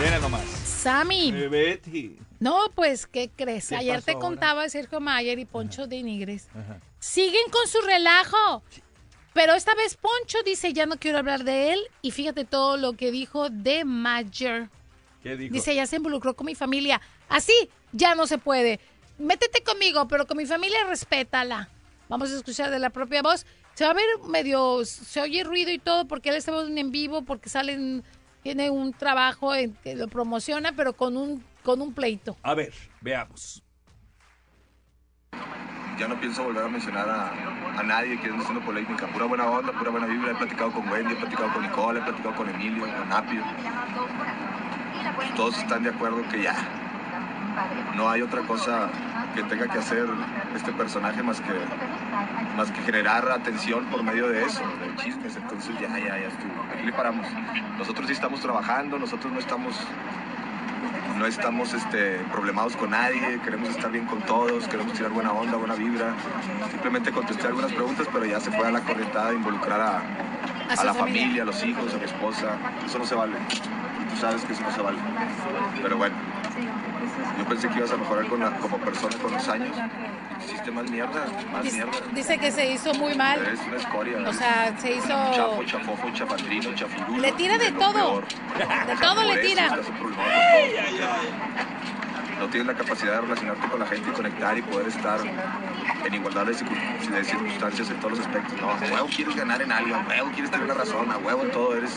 Mira nomás. Sammy. Eh, Betty. No, pues, ¿qué crees? ¿Qué Ayer te ahora? contaba Sergio Mayer y Poncho de Nigres. Ajá. Siguen con su relajo. Pero esta vez Poncho dice, ya no quiero hablar de él. Y fíjate todo lo que dijo de Mayer. ¿Qué dijo? Dice, ya se involucró con mi familia. Así ya no se puede. Métete conmigo, pero con mi familia respétala. Vamos a escuchar de la propia voz. Se va a ver medio, se oye ruido y todo porque él está en vivo, porque salen, tiene un trabajo en que lo promociona, pero con un, con un pleito. A ver, veamos. Ya no pienso volver a mencionar a, a nadie que ande haciendo polémica. Pura buena onda, pura buena vibra. He platicado con Wendy, he platicado con Nicole, he platicado con Emilio, con Apio. Todos están de acuerdo que ya no hay otra cosa que tenga que hacer este personaje más que, más que generar atención por medio de eso, de chismes. Entonces ya, ya, ya estuvo. Aquí le paramos. Nosotros sí estamos trabajando, nosotros no estamos no estamos este, problemados con nadie, queremos estar bien con todos, queremos tirar buena onda, buena vibra. Simplemente contesté algunas preguntas, pero ya se fue a la corrientada de involucrar a, A a su la familia. familia, a los hijos, a mi esposa. Eso no se vale. Y tú sabes que eso no se vale. Pero bueno, yo pensé que ibas a mejorar con la- como persona con los años. Hiciste más mierda, más Dice, mierda. dice que se hizo muy mal. Eres una escoria. O sea, se hizo... Chafo, chafofo, chafandrino, chafirulo. Le tira de todo. De todo le eso tira. No tienes la capacidad de relacionarte con la gente y conectar y poder estar en igualdad de, circun- de circunstancias en todos los aspectos. No, a huevo quieres ganar en algo, a huevo quieres tener la razón, a huevo en todo. Eres,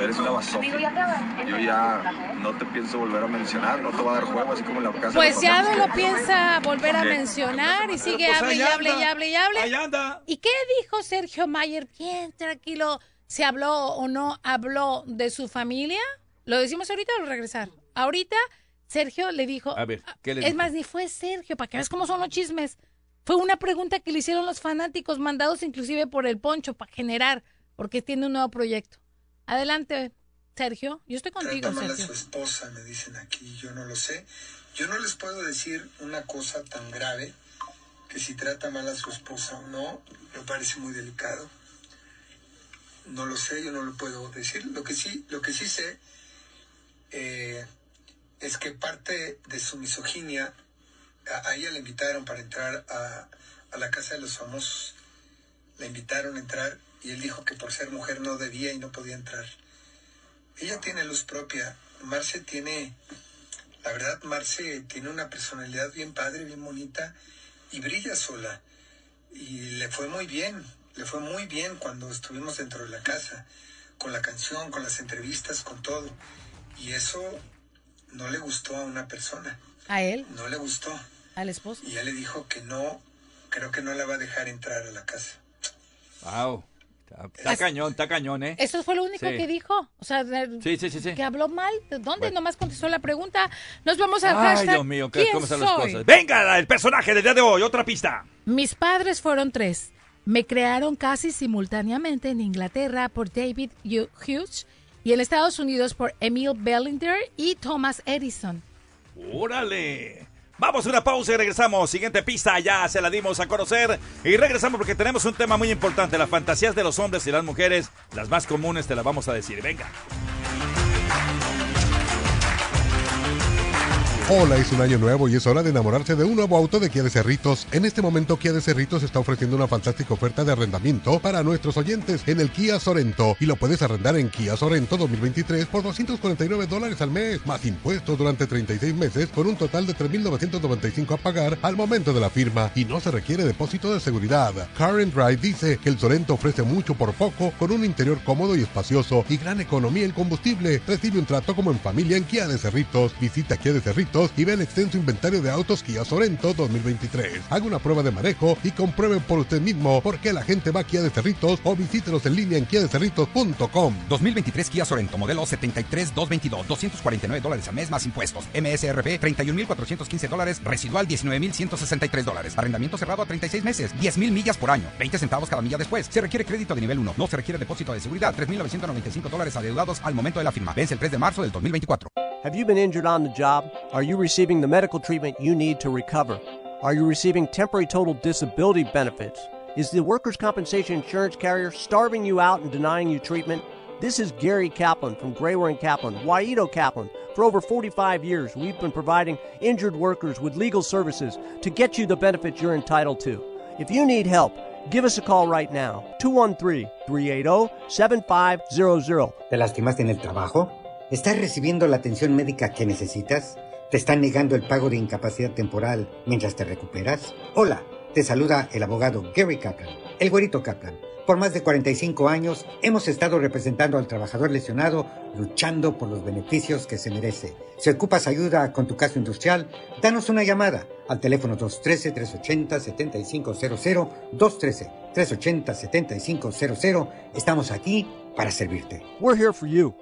eres una basofia. Yo ya no te pienso volver a mencionar, no te voy a dar juego, así como en la casa. Pues ya que- lo piensa volver a ¿Qué? mencionar y sigue Pues hable y hable y hable y hable. Ahí anda. ¿Y qué dijo Sergio Mayer? Bien tranquilo. ¿Se habló o no habló de su familia? ¿Lo decimos ahorita o al regresar? Ahorita Sergio le dijo... A ver, ¿qué le es dijo? más, ni fue Sergio, para que veas cómo son los chismes. Fue una pregunta que le hicieron los fanáticos, mandados inclusive por el Poncho para generar, porque tiene un nuevo proyecto. Adelante, Sergio. Yo estoy contigo, Trata mal a Sergio. su esposa, me dicen aquí, yo no lo sé. Yo no les puedo decir una cosa tan grave que si trata mal a su esposa o no, me parece muy delicado. No lo sé, yo no lo puedo decir. Lo que sí, lo que sí sé eh, es que parte de su misoginia, a, a ella la invitaron para entrar a, a la casa de los famosos. La invitaron a entrar y él dijo que por ser mujer no debía y no podía entrar. Ella tiene luz propia. Marce tiene, la verdad, Marce tiene una personalidad bien padre, bien bonita y brilla sola. Y le fue muy bien, le fue muy bien cuando estuvimos dentro de la casa, con la canción, con las entrevistas, con todo. Y eso no le gustó a una persona, A él, no le gustó. al esposo. Y ya le dijo que no, creo que no la va a dejar entrar a la casa. Wow. Está, cañón, está cañón, ¿eh? Eso fue lo único Sí. que dijo. O sea, Sí, sí, que habló mal. ¿De dónde? Nomás contestó la pregunta. Nos vamos al Ay. Dios mío, ¿qué, ¿Quién ¿cómo están las cosas? Venga, el personaje del día de hoy, otra pista. Mis padres fueron tres. Me crearon casi simultáneamente en Inglaterra por David Hu- Hughes y en Estados Unidos por Emil Bellinger y Thomas Edison. ¡Órale! Vamos a una pausa y regresamos. Siguiente pista, ya se la dimos a conocer. Y regresamos porque tenemos un tema muy importante. Las fantasías de los hombres y las mujeres, las más comunes, te las vamos a decir. Venga. Hola, es un año nuevo y es hora de enamorarse de un nuevo auto de Kia de Cerritos. En este momento Kia de Cerritos está ofreciendo una fantástica oferta de arrendamiento para nuestros oyentes en el Kia Sorento y lo puedes arrendar en Kia Sorento 2023 por 249 dólares al mes, más impuestos durante 36 meses con un total de 3.995 a pagar al momento de la firma y no se requiere depósito de seguridad. Car and Drive dice que el Sorento ofrece mucho por poco con un interior cómodo y espacioso y gran economía en combustible. Recibe un trato como en familia en Kia de Cerritos. Visita Kia de Cerritos y ve el extenso inventario de autos Kia Sorento 2023. Haga una prueba de manejo y compruebe por usted mismo por qué la gente va a Kia de Cerritos o visítelos en línea en kiadecerritos.com. 2023 Kia Sorento, modelo 73222, 249 dólares al mes más impuestos. MSRP 31.415 dólares, residual 19.163 dólares. Arrendamiento cerrado a 36 meses, 10.000 millas por año, 20 centavos cada milla después. Se requiere crédito de nivel 1, no se requiere depósito de seguridad, 3.995 dólares adeudados al momento de la firma. Vence el 3 de marzo del 2024. Have you been injured on the job? Are you receiving the medical treatment you need to recover? Are you receiving temporary total disability benefits? Is the workers' compensation insurance carrier starving you out and denying you treatment? This is Gary Kaplan from Grayware and Kaplan, Waito Kaplan. For over 45 years, we've been providing injured workers with legal services to get you the benefits you're entitled to. If you need help, give us a call right now. 213 380 7500. ¿Te lastimaste en el trabajo? ¿Estás recibiendo la atención médica que necesitas? ¿Te están negando el pago de incapacidad temporal mientras te recuperas? Hola, te saluda el abogado Gary Kaplan, el güerito Kaplan. Por más de 45 años hemos estado representando al trabajador lesionado, luchando por los beneficios que se merece. Si ocupas ayuda con tu caso industrial, danos una llamada al teléfono 213-380-7500, 213-380-7500. Estamos aquí para servirte. We're here for you.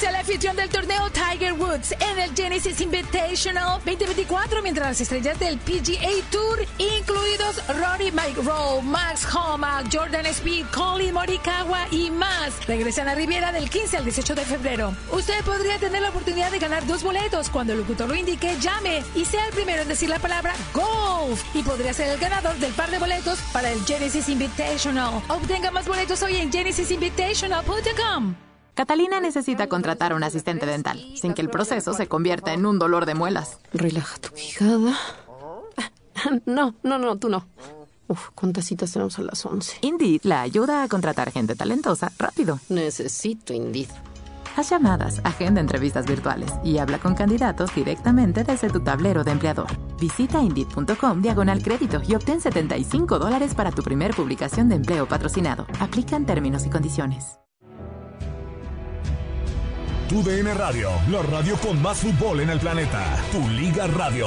Únase a la afición del torneo Tiger Woods en el Genesis Invitational 2024 mientras las estrellas del PGA Tour, incluidos Rory McIlroy, Max Homa, Jordan Speed, Colin Morikawa y más, regresan a Riviera del 15 al 18 de febrero. Usted podría tener la oportunidad de ganar dos boletos cuando el locutor lo indique, llame y sea el primero en decir la palabra golf y podría ser el ganador del par de boletos para el Genesis Invitational. Obtenga más boletos hoy en genesisinvitational.com. Catalina necesita contratar a un asistente dental, sin que el proceso se convierta en un dolor de muelas. Relaja tu quijada. No, no, no, tú no. Uf, ¿cuántas citas tenemos a las 11? Indeed la ayuda a contratar gente talentosa rápido. Necesito Indeed. Haz llamadas, agenda entrevistas virtuales y habla con candidatos directamente desde tu tablero de empleador. Visita Indeed.com diagonal crédito y obtén 75 dólares para tu primer publicación de empleo patrocinado. Aplican términos y condiciones. Tu DN Radio, la radio con más fútbol en el planeta. Tu Liga Radio.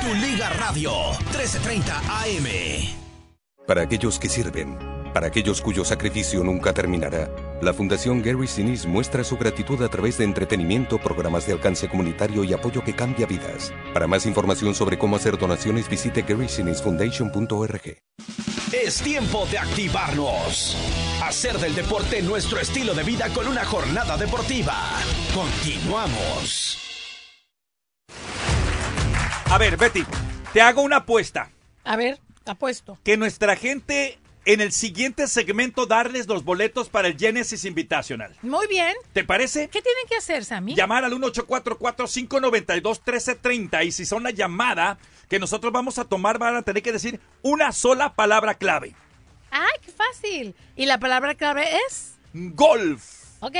Tu Liga Radio 1330 AM. Para aquellos que sirven, para aquellos cuyo sacrificio nunca terminará, la Fundación Gary Sinise muestra su gratitud a través de entretenimiento, programas de alcance comunitario y apoyo que cambia vidas. Para más información sobre cómo hacer donaciones, visite garysinisfoundation.org. Es tiempo de activarnos. Hacer del deporte nuestro estilo de vida con una jornada deportiva. Continuamos. A ver, Betty, te hago una apuesta. A ver, apuesto. Que nuestra gente en el siguiente segmento darles los boletos para el Genesis Invitational. Muy bien. ¿Te parece? ¿Qué tienen que hacer, Sammy? Llamar al 1844-592-1330 y si son la llamada que nosotros vamos a tomar van a tener que decir una sola palabra clave. ¡Ay, qué fácil! ¿Y la palabra clave es? Golf. Ok.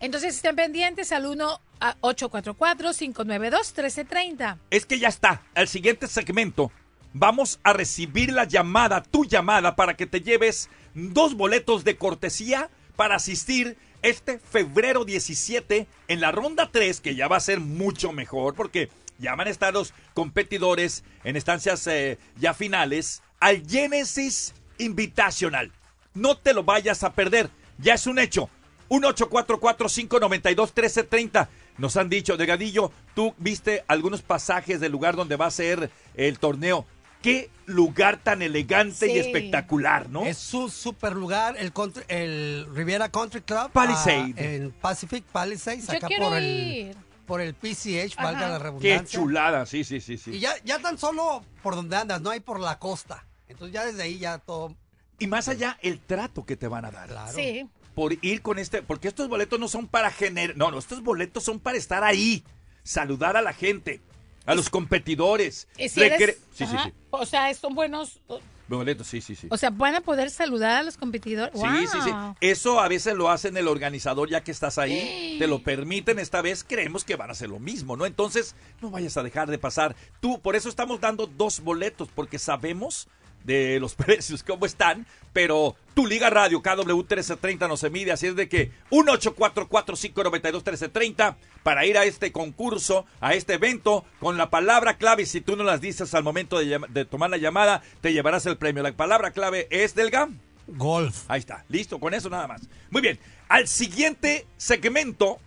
Entonces estén pendientes al 1 a 844-592-1330. Es que ya está. Al siguiente segmento vamos a recibir la llamada, tu llamada, para que te lleves dos boletos de cortesía para asistir este febrero 17 en la ronda 3, que ya va a ser mucho mejor porque ya van a estar los competidores en estancias eh, ya finales al Genesis Invitational. No te lo vayas a perder, ya es un hecho. 1-844-592-1330. Nos han dicho, Delgadillo, tú viste algunos pasajes del lugar donde va a ser el torneo. Qué lugar tan elegante y espectacular, ¿no? Es su super lugar, el, country- el Riviera Country Club. Palisade. ah, en Pacific Palisades, acá por ir. el, por el PCH, valga la Qué redundancia. chulada, sí, sí, sí, sí. Y ya, ya tan solo por donde andas, no hay por la costa. Entonces ya desde ahí ya todo... Y más allá, el trato que te van a dar. Sí. Por ir con este, porque estos boletos no son para generar, no, no, estos boletos son para estar ahí, saludar a la gente, a los competidores. Si eres- recre- sí, sí, sí. O sea, son buenos. Boletos, sí, sí, sí. O sea, van a poder saludar a los competidores. Sí, sí, sí. Eso a veces lo hacen el organizador ya que estás ahí. Te lo permiten. Esta vez creemos que van a hacer lo mismo, ¿no? Entonces, no vayas a dejar de pasar. Tú, por eso estamos dando dos boletos, porque sabemos de los precios, cómo están, pero tu Liga Radio, KW 1330 no se mide, así es de que 1-844-592-1330 para ir a este concurso, a este evento, con la palabra clave, si tú no las dices al momento de, de tomar la llamada, te llevarás el premio. La palabra clave es del GAM. Golf. Ahí está, listo, con eso nada más. Muy bien, al siguiente segmento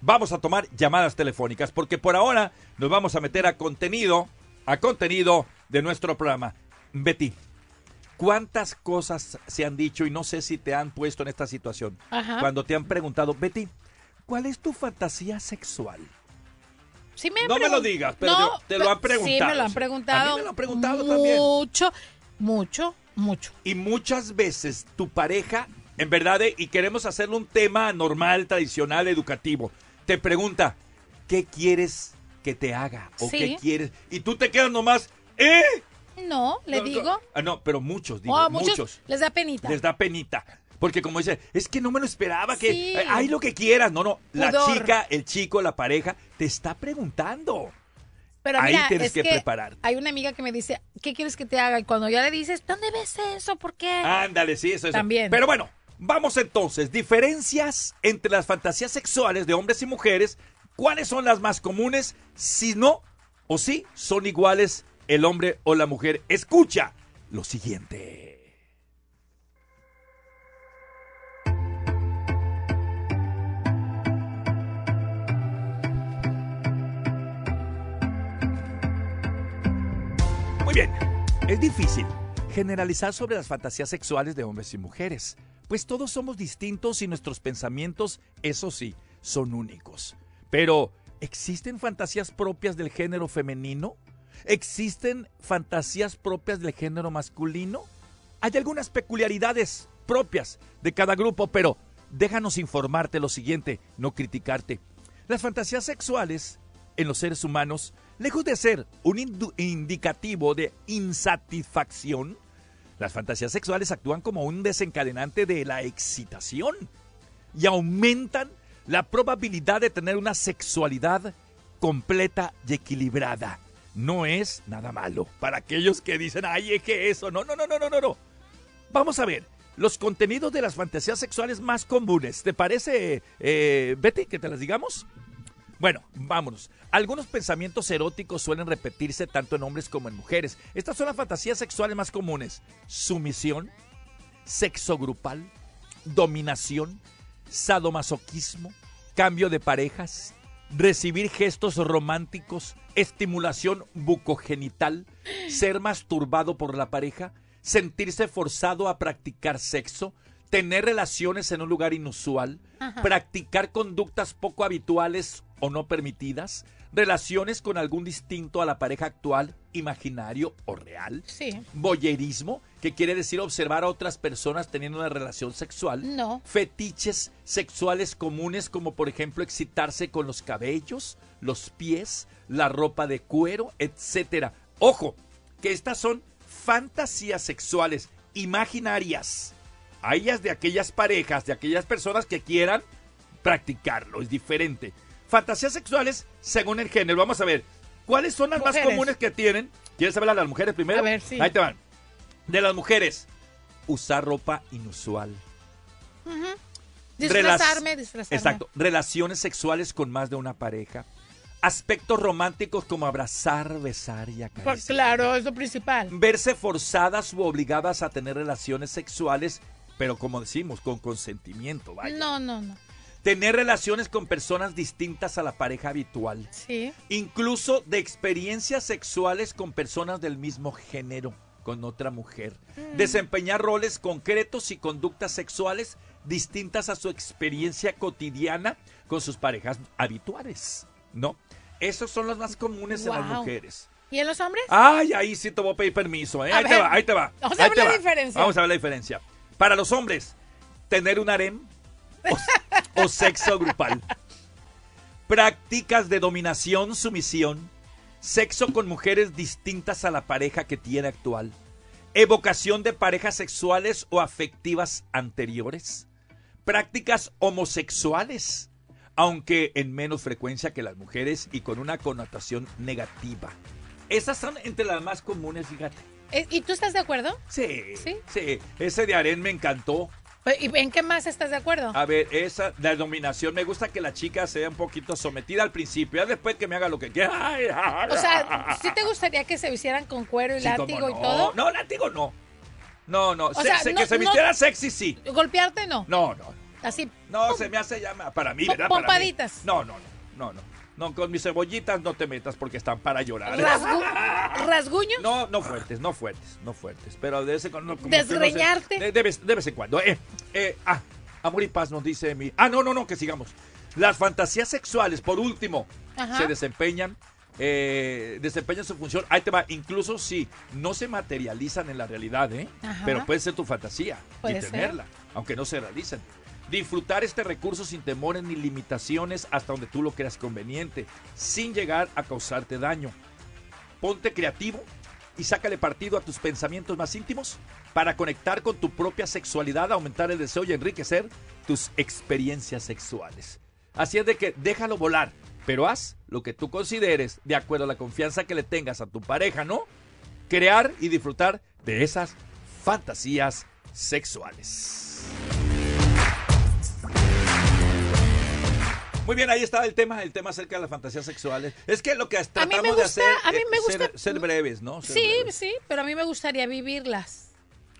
vamos a tomar llamadas telefónicas porque por ahora nos vamos a meter a contenido, a contenido de nuestro programa. Betty, ¿cuántas cosas se han dicho y no sé si te han puesto en esta situación? Ajá. Cuando te han preguntado, Betty, ¿cuál es tu fantasía sexual? Sí me No me lo digas, pero No, te- te lo han pero- Sí, preguntado, me lo han preguntado. A mí me lo han preguntado también. Mucho, mucho, mucho. Y muchas veces tu pareja, en verdad, eh, y queremos hacerlo un tema normal, tradicional, educativo, te pregunta, ¿qué quieres que te haga? ¿O Sí. qué quieres? Y tú te quedas nomás, ¿eh? No, le No, digo. Ah, no, pero muchos, digo, Oh, muchos. muchos, les da penita. Les da penita. Porque como dice, es que no me lo esperaba, que Sí. eh, hay lo que quieras. No, no, la Pudor. chica, el chico, la pareja, te está preguntando. Pero Ahí mira, tienes es que que, prepararte. hay una amiga que me dice, ¿qué quieres que te haga? Y cuando ya le dices, ¿dónde ves eso? ¿Por qué? Ándale, sí, eso es. También. Pero bueno, vamos entonces. Diferencias entre las fantasías sexuales de hombres y mujeres. ¿Cuáles son las más comunes? Si no o sí son iguales el hombre o la mujer. Escucha lo siguiente. Muy bien, es difícil generalizar sobre las fantasías sexuales de hombres y mujeres, pues todos somos distintos y nuestros pensamientos, eso sí, son únicos. Pero, ¿existen fantasías propias del género femenino? ¿Existen fantasías propias del género masculino? Hay algunas peculiaridades propias de cada grupo, pero déjanos informarte lo siguiente, no criticarte. Las fantasías sexuales en los seres humanos, lejos de ser un indicativo de insatisfacción, las fantasías sexuales actúan como un desencadenante de la excitación y aumentan la probabilidad de tener una sexualidad completa y equilibrada. No es nada malo. Para aquellos que dicen, ay, es que eso, no, no, no, no, no, no, no. Vamos a ver, los contenidos de las fantasías sexuales más comunes. ¿Te parece, eh, Betty, que te las digamos? Bueno, vámonos. Algunos pensamientos eróticos suelen repetirse tanto en hombres como en mujeres. Estas son las fantasías sexuales más comunes. Sumisión, sexo grupal, dominación, sadomasoquismo, cambio de parejas, recibir gestos románticos, estimulación bucogenital, ser masturbado por la pareja, sentirse forzado a practicar sexo, tener relaciones en un lugar inusual, Ajá. practicar conductas poco habituales o no permitidas, relaciones con algún distinto a la pareja actual, imaginario o real, Sí. voyerismo, que quiere decir observar a otras personas teniendo una relación sexual, No. fetiches sexuales comunes como por ejemplo excitarse con los cabellos, los pies, la ropa de cuero, etcétera. Ojo, que estas son fantasías sexuales imaginarias. Hay ellas de aquellas parejas, de aquellas personas que quieran practicarlo, es diferente. Fantasías sexuales según el género. Vamos a ver, ¿cuáles son las más comunes que tienen? ¿Quieres saber las mujeres primero? A ver, sí. Ahí te van. De las mujeres, usar ropa inusual. Disfrazarme, disfrazarme. Exacto. Relaciones sexuales con más de una pareja. Aspectos románticos como abrazar, besar y Pues, acariciar. claro, es lo principal. Verse forzadas u obligadas a tener relaciones sexuales, pero como decimos, con consentimiento, vaya. No, no, no. Tener relaciones con personas distintas a la pareja habitual. Sí. Incluso de experiencias sexuales con personas del mismo género, con otra mujer. Mm. Desempeñar roles concretos y conductas sexuales distintas a su experiencia cotidiana con sus parejas habituales, ¿no? Esos son los más comunes en las mujeres. ¿Y en los hombres? Ay, ahí sí te voy a pedir permiso, ¿eh? A Ahí te va, ahí te va. vamos a ver la va. diferencia. Vamos a ver la diferencia. Para los hombres, tener un harem o, o sexo grupal. Prácticas de dominación, sumisión, sexo con mujeres distintas a la pareja que tiene actual. Evocación de parejas sexuales o afectivas anteriores. Prácticas homosexuales, aunque en menos frecuencia que las mujeres y con una connotación negativa. Esas son entre las más comunes, fíjate. Eh, ¿Y tú estás de acuerdo? Sí, ¿Sí? sí. Ese de Aren me encantó. ¿Y en qué más estás de acuerdo? A ver, esa de dominación, me gusta que la chica sea un poquito sometida al principio, ya después que me haga lo que quiera. O sea, ¿sí te gustaría que se hicieran con cuero y Sí, látigo y todo? No, látigo no. No, no, O se- sea, se- no- que se no- vistiera sexy, sí. ¿Golpearte no? No, no. Así. No, se me hace ya para mí, ¿verdad? Para mí. pompaditas. No, no, no, no, no. No, con mis cebollitas no te metas porque están para llorar. Rasgu- ¿Rasguños? No, no fuertes, no fuertes, no fuertes. Pero de vez en cuando. como que no ¿Desgreñarte? de, de vez, de vez en cuando. Eh, eh, ah, amor y paz nos dice mi. Ah, no, no, no, que sigamos. Las fantasías sexuales, por último, Ajá. se desempeñan. eh, desempeñan su función. Ahí te va. Incluso si no se materializan en la realidad, ¿eh? Ajá. Pero puede ser tu fantasía y ser. tenerla, aunque no se realicen. Disfrutar este recurso sin temores ni limitaciones hasta donde tú lo creas conveniente, sin llegar a causarte daño. Ponte creativo y sácale partido a tus pensamientos más íntimos para conectar con tu propia sexualidad, aumentar el deseo y enriquecer tus experiencias sexuales. Así es de que déjalo volar, pero haz lo que tú consideres de acuerdo a la confianza que le tengas a tu pareja, ¿no? Crear y disfrutar de esas fantasías sexuales. Muy bien, ahí está el tema, el tema acerca de las fantasías sexuales. Es que lo que tratamos de hacer a mí me ser- gusta- ser, breves, ¿no? Ser Sí, breves. sí, pero a mí me gustaría vivirlas.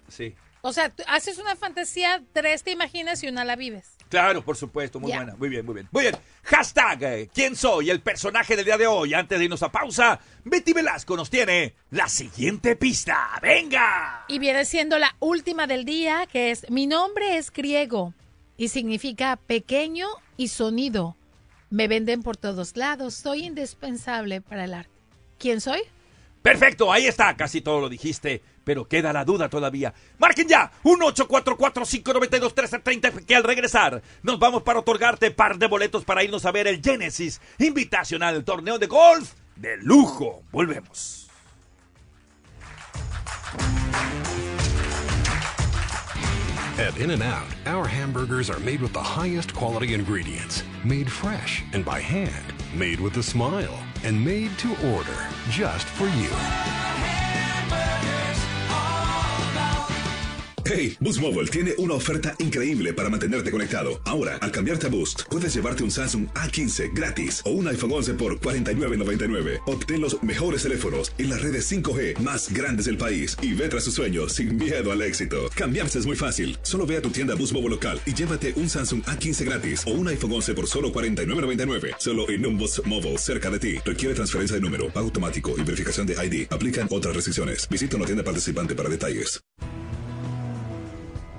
Sí. O sea, tú haces una fantasía, tres te imaginas y una la vives. Claro, por supuesto, muy buena, muy bien, muy bien. Muy bien, hashtag, eh, ¿quién soy? El personaje del día de hoy. Antes de irnos a pausa, Betty Velasco nos tiene la siguiente pista. ¡Venga! Y viene siendo la última del día, que es, mi nombre es griego y significa pequeño y sonido. Me venden por todos lados, soy indispensable para el arte. ¿Quién soy? Perfecto, ahí está, casi todo lo dijiste, pero queda la duda todavía. Marquen ya, 1-844-592-1330, que al regresar nos vamos para otorgarte par de boletos para irnos a ver el Genesis Invitacional, torneo de golf de lujo. Volvemos. At In N Out, our hamburgers are made with the highest quality ingredients, made fresh and by hand. made with a smile, and made to order just for you. Hey, Boost Mobile tiene una oferta increíble para mantenerte conectado. Ahora, al cambiarte a Boost, puedes llevarte un Samsung A15 gratis o un iPhone 11 por $49.99. Obtén los mejores teléfonos y las redes 5G más grandes del país y ve tras sus sueños sin miedo al éxito. Cambiarse es muy fácil. Solo ve a tu tienda Boost Mobile local y llévate un Samsung A15 gratis o un iPhone 11 por solo $49.99. Solo en un Boost Mobile cerca de ti. Requiere transferencia de número, pago automático y verificación de ID. Aplican otras restricciones. Visita una tienda participante para detalles.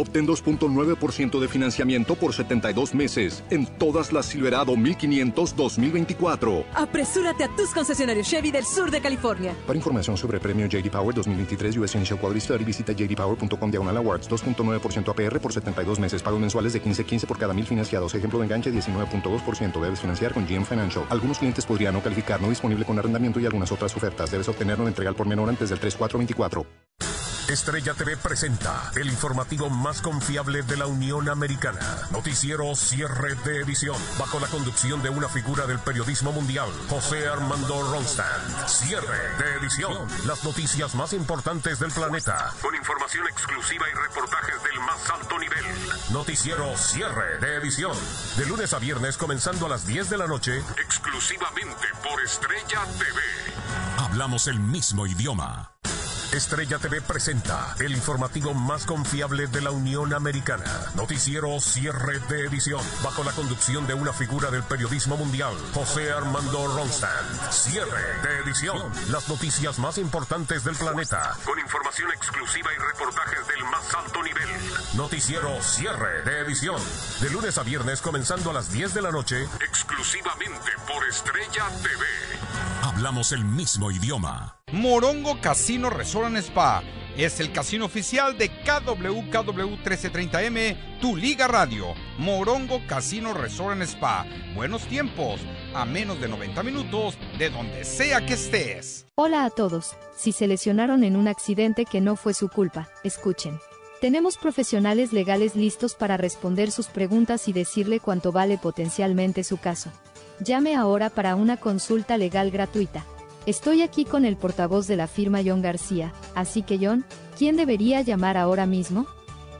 Obtén 2.9% de financiamiento por 72 meses en todas las Silverado 1500 2024. Apresúrate a tus concesionarios Chevy del sur de California. Para información sobre el premio JD Power 2023 US Initial Quality Study, visita jdpower.com diagonal awards 2.9% APR por 72 meses. Pagos mensuales de 15.15 por cada mil financiados. Ejemplo de enganche 19.2%. Debes financiar con GM Financial. Algunos clientes podrían no calificar, no disponible con arrendamiento y algunas otras ofertas. Debes obtenerlo en entrega al por menor antes del 3424. Estrella TV presenta el informativo más confiable de la Unión Americana. Noticiero cierre de edición, bajo la conducción de una figura del periodismo mundial, José Armando Ronstadt. Cierre de edición. Las noticias más importantes del planeta, con información exclusiva y reportajes del más alto nivel. Noticiero cierre de edición. De lunes a viernes comenzando a las 10 de la noche, exclusivamente por Estrella TV. Hablamos el mismo idioma. Estrella TV presenta el informativo más confiable de la Unión Americana. Noticiero cierre de edición, bajo la conducción de una figura del periodismo mundial, José Armando Ronstadt. Cierre de edición. Las noticias más importantes del planeta, con información exclusiva y reportajes del más alto nivel. Noticiero cierre de edición. De lunes a viernes comenzando a las 10 de la noche, exclusivamente por Estrella TV. Hablamos el mismo idioma. Morongo Casino Resort Spa es el casino oficial de KWKW 1330M, tu liga radio. Morongo Casino Resort Spa. Buenos tiempos, a menos de 90 minutos, de donde sea que estés. Hola a todos. Si se lesionaron en un accidente que no fue su culpa, escuchen. Tenemos profesionales legales listos para responder sus preguntas y decirle cuánto vale potencialmente su caso. Llame ahora para una consulta legal gratuita. Estoy aquí con el portavoz de la firma John García, así que John, ¿quién debería llamar ahora mismo?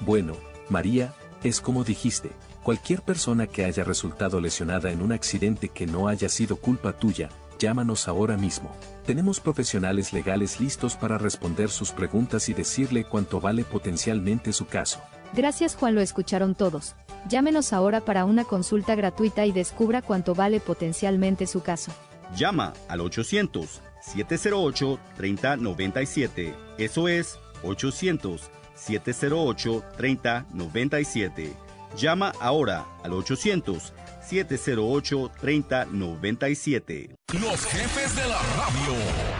Bueno, María, es como dijiste, cualquier persona que haya resultado lesionada en un accidente que no haya sido culpa tuya, llámanos ahora mismo. Tenemos profesionales legales listos para responder sus preguntas y decirle cuánto vale potencialmente su caso. Gracias Juan, lo escucharon todos. Llámenos ahora para una consulta gratuita y descubra cuánto vale potencialmente su caso. Llama al 800-708-3097. Eso es 800-708-3097. Llama ahora al 800-708-3097. Los jefes de la radio.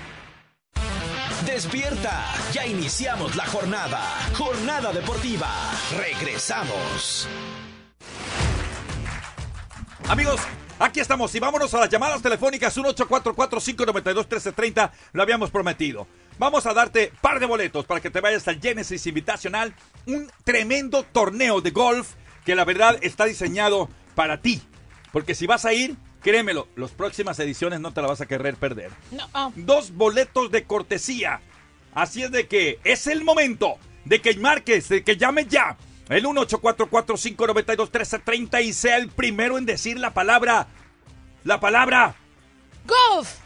Despierta, ya iniciamos la jornada. Jornada deportiva. Regresamos. Amigos, aquí estamos y vámonos a las llamadas telefónicas 1844-592-1330. Lo habíamos prometido. Vamos a darte par de boletos para que te vayas al Genesis Invitacional. Un tremendo torneo de golf que la verdad está diseñado para ti. Porque si vas a ir, créemelo, las próximas ediciones no te la vas a querer perder. No. ah, Dos boletos de cortesía. Así es de que es el momento de que marques, de que llames ya. El 1844-592-1330 y sea el primero en decir la palabra. La palabra. Golf.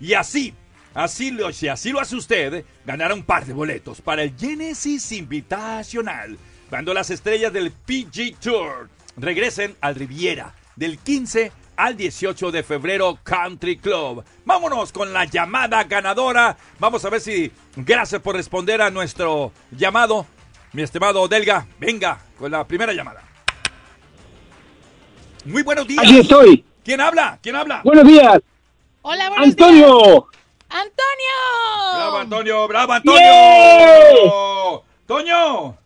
Y así, Así lo, si así lo hace usted, ganará un par de boletos para el Genesis Invitacional. Cuando las estrellas del PG Tour regresen al Riviera del 15 al 18 de febrero Country Club. Vámonos con la llamada ganadora. Vamos a ver si, gracias por responder a nuestro llamado, mi estimado Delga. Venga con la primera llamada. Muy buenos días. Aquí estoy. ¿Quién habla? ¿Quién habla? Buenos días. Hola, buenos Antonio. días. ¡Antonio! ¡Bravo, Antonio! ¡Bravo, Antonio! ¡Yay! ¡Toño!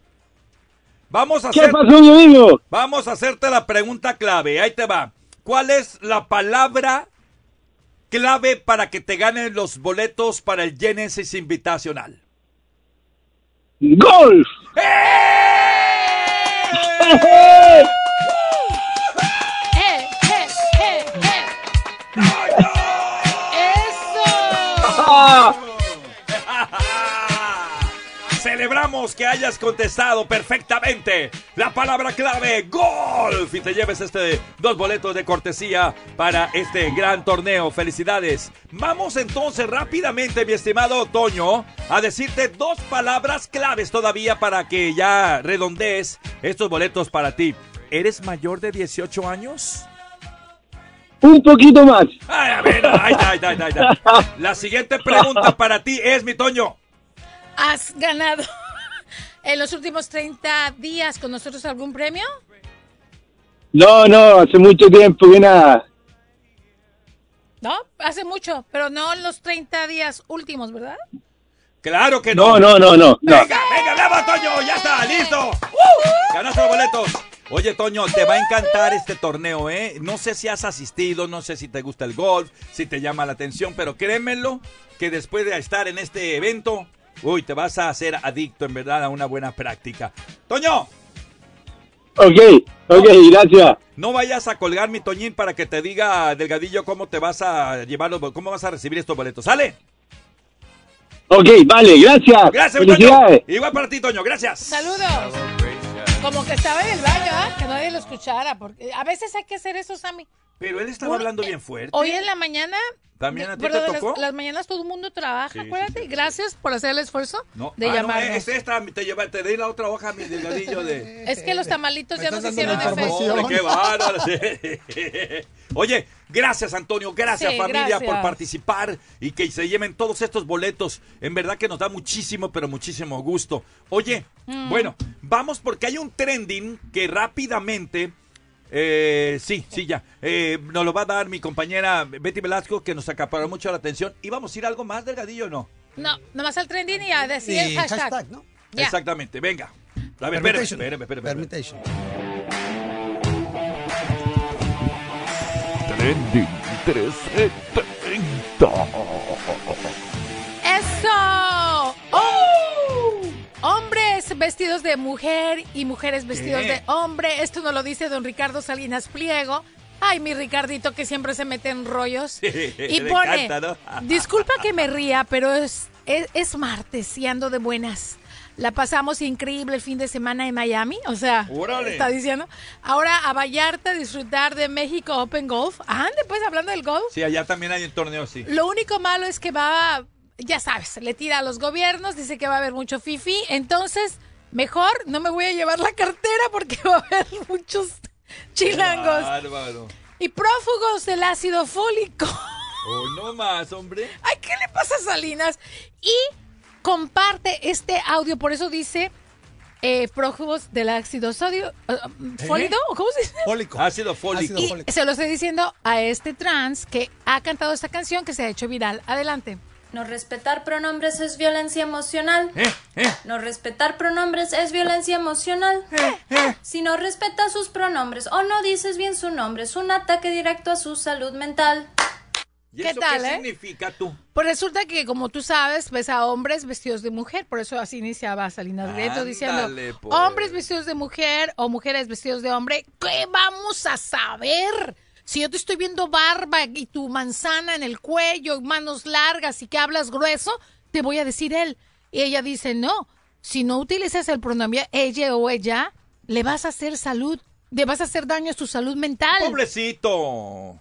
Vamos a ¿Qué hacer... pasó, mi amigo? Vamos a hacerte la pregunta clave. Ahí te va. ¿Cuál es la palabra clave para que te ganen los boletos para el Genesis Invitacional? ¡Golf! ¡Eh, eh, eh, eh! ¡Eso! Que hayas contestado perfectamente la palabra clave golf y te lleves este dos boletos de cortesía para este gran torneo. Felicidades. Vamos entonces rápidamente, mi estimado Toño, a decirte dos palabras claves todavía para que ya redondees estos boletos para ti. ¿Eres mayor de 18 años? Un poquito más. Ay, a ver, ahí está. La siguiente pregunta para ti es, mi Toño. ¿Has ganado en los últimos 30 días con nosotros algún premio? No, no, hace mucho tiempo que nada. No, hace mucho, pero no en los 30 días últimos, ¿verdad? Claro que no. No, no, no, no. no. Venga, venga, bravo, Toño, ya está, listo. Ganaste los boletos. Oye, Toño, te va a encantar este torneo, ¿eh? No sé si has asistido, no sé si te gusta el golf, si te llama la atención, pero créemelo que después de estar en este evento, uy, te vas a hacer adicto en verdad a una buena práctica. Toño, Ok, ok, gracias. no vayas a colgar mi Toñín para que te diga, Delgadillo, cómo te vas a llevar los, cómo vas a recibir estos boletos. ¿Sale? Ok, vale, gracias. Gracias, Toño. Igual para ti, Toño, gracias. Saludos. Como que estaba en el baño, ¿ah? que nadie lo escuchara. Porque a veces hay que hacer eso, Sammy. Pero él estaba hablando bien fuerte. Hoy en la mañana. ¿También a ti te tocó? Las, las mañanas todo el mundo trabaja, Sí, sí, acuérdate. Gracias por hacer el esfuerzo No, de ah, no, llamarnos. es esta, te, lleva, te di la otra hoja, mi delgadillo de... Es que los tamalitos ya nos hicieron efecto. Qué bárbaro. sí. Oye, gracias Antonio, gracias Sí, familia gracias. por participar y que se lleven todos estos boletos. En verdad que nos da muchísimo, pero muchísimo gusto. Oye, Mm. bueno, vamos porque hay un trending que rápidamente... eh, sí, sí, ya. Eh, nos lo va a dar mi compañera Betty Velasco, que nos acaparó mucho la atención. ¿Y vamos a ir algo más, delgadillo o no? No, nomás al trending y a decir Sí, el hashtag. hashtag, ¿no? Ya. Exactamente, venga. A ver, espérame, Permutation. espérame, espérame, espérame. Permutation. Trending 330. Vestidos de mujer y mujeres vestidos ¿Qué? de hombre. Esto nos lo dice don Ricardo Salinas Pliego. Ay, mi Ricardito que siempre se mete en rollos. Y pone, encanta, ¿no? disculpa que me ría, pero es, es, es martes y ando de buenas. La pasamos increíble el fin de semana en Miami, o sea, Órale. está diciendo. Ahora a Vallarta disfrutar de México Open Golf. Ande, pues hablando del golf. Sí, allá también hay un torneo, sí. Lo único malo es que va, ya sabes, le tira a los gobiernos, dice que va a haber mucho fifi, entonces mejor no me voy a llevar la cartera porque va a haber muchos chilangos Bárbaro. y prófugos del ácido fólico. Oh, no más, hombre. Ay, ¿qué le pasa a Salinas? Y comparte este audio, por eso dice eh, prófugos del ácido sodio, eh, fólico, ¿o ¿cómo se dice? Fólico. Ácido fólico. Y se lo estoy diciendo a este trans que ha cantado esta canción que se ha hecho viral. Adelante. No respetar pronombres es violencia emocional. No respetar pronombres es violencia emocional. Si no respetas sus pronombres o no dices bien su nombre, es un ataque directo a su salud mental. ¿Y ¿Qué eso tal, qué eh? significa tú? Pues resulta que, como tú sabes, ves a hombres vestidos de mujer. Por eso así iniciaba Salinas Grieto diciendo: pues. hombres vestidos de mujer o mujeres vestidos de hombre. ¿Qué vamos a saber? Si yo te estoy viendo barba y tu manzana en el cuello, y manos largas y que hablas grueso, te voy a decir él. Y ella dice: No, si no utilizas el pronombre ella o ella, le vas a hacer salud, le vas a hacer daño a su salud mental. Pobrecito.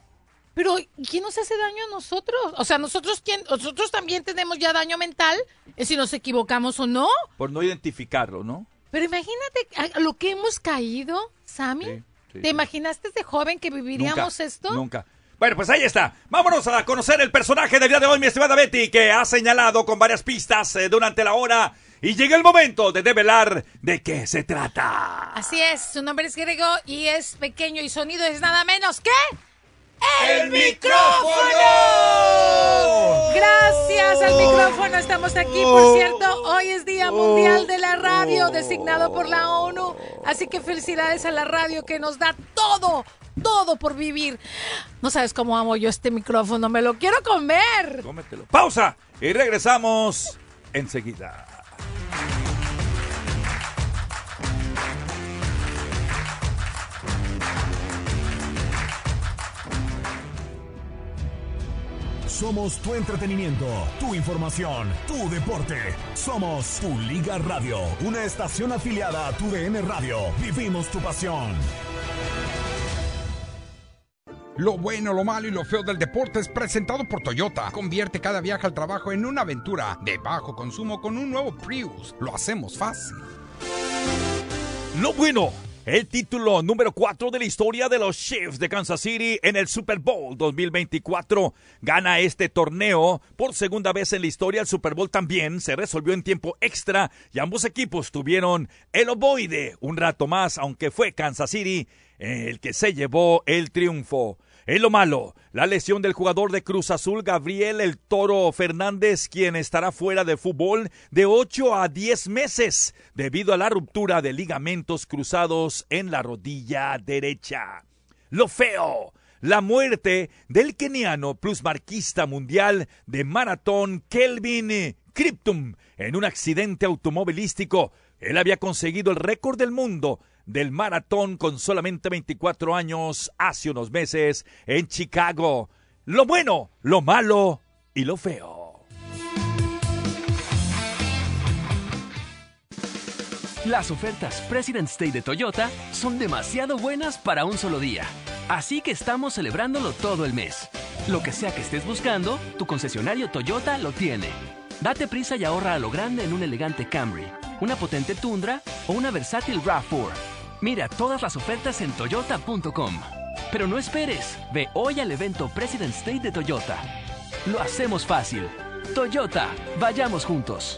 Pero ¿quién nos hace daño a nosotros? O sea, nosotros quién, nosotros también tenemos ya daño mental, eh, si nos equivocamos o no. Por no identificarlo, ¿no? Pero imagínate a lo que hemos caído, Sammy. ¿Te imaginaste de joven que viviríamos esto? Nunca. Bueno, pues ahí está. Vámonos a conocer el personaje del día de hoy, mi estimada Betty, que ha señalado con varias pistas eh, durante la hora. Y llega el momento de develar de qué se trata. Así es, su nombre es griego y es pequeño y sonido es nada menos que... ¡El micrófono! Gracias al micrófono estamos aquí. Por cierto, hoy es Día Mundial de la Radio, designado por la ONU. Así que felicidades a la radio que nos da todo, todo por vivir. No sabes cómo amo yo este micrófono, me lo quiero comer. Cómetelo. Pausa y regresamos enseguida. Somos tu entretenimiento, tu información, tu deporte. Somos Tu Liga Radio, una estación afiliada a Tu DN Radio. Vivimos tu pasión. Lo bueno, lo malo y lo feo del deporte es presentado por Toyota. Convierte cada viaje al trabajo en una aventura de bajo consumo con un nuevo Prius. Lo hacemos fácil. Lo bueno. El título número 4 de la historia de los Chiefs de Kansas City en el Super Bowl 2024. Gana este torneo por segunda vez en la historia. El Super Bowl también se resolvió en tiempo extra y ambos equipos tuvieron el ovoide un rato más, aunque fue Kansas City el que se llevó el triunfo. En lo malo, la lesión del jugador de Cruz Azul, Gabriel El Toro Fernández, quien estará fuera de fútbol de 8 a 10 meses debido a la ruptura de ligamentos cruzados en la rodilla derecha. Lo feo, la muerte del keniano plusmarquista mundial de maratón Kelvin Kryptum en un accidente automovilístico. Él había conseguido el récord del mundo del maratón con solamente 24 años hace unos meses en Chicago. Lo bueno, lo malo y lo feo. Las ofertas President's Day de Toyota son demasiado buenas para un solo día. Así que estamos celebrándolo todo el mes. Lo que sea que estés buscando, tu concesionario Toyota lo tiene. Date prisa y ahorra a lo grande en un elegante Camry, una potente Tundra o una versátil RAV4. Mira todas las ofertas en toyota.com. Pero no esperes, ve hoy al evento President's Day de Toyota. Lo hacemos fácil. Toyota, vayamos juntos.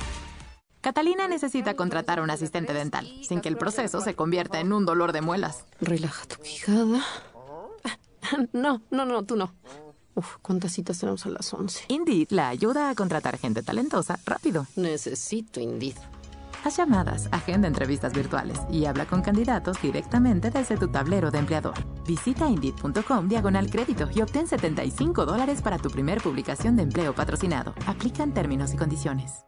Catalina necesita contratar a un asistente dental, sin que el proceso se convierta en un dolor de muelas. Relaja tu quijada. No, no, no, tú no. Uf, ¿cuántas citas tenemos a las 11? Indeed la ayuda a contratar gente talentosa rápido. Necesito Indeed. Haz llamadas, agenda entrevistas virtuales y habla con candidatos directamente desde tu tablero de empleador. Visita Indeed.com diagonal crédito y obtén 75 dólares para tu primer publicación de empleo patrocinado. Aplican términos y condiciones.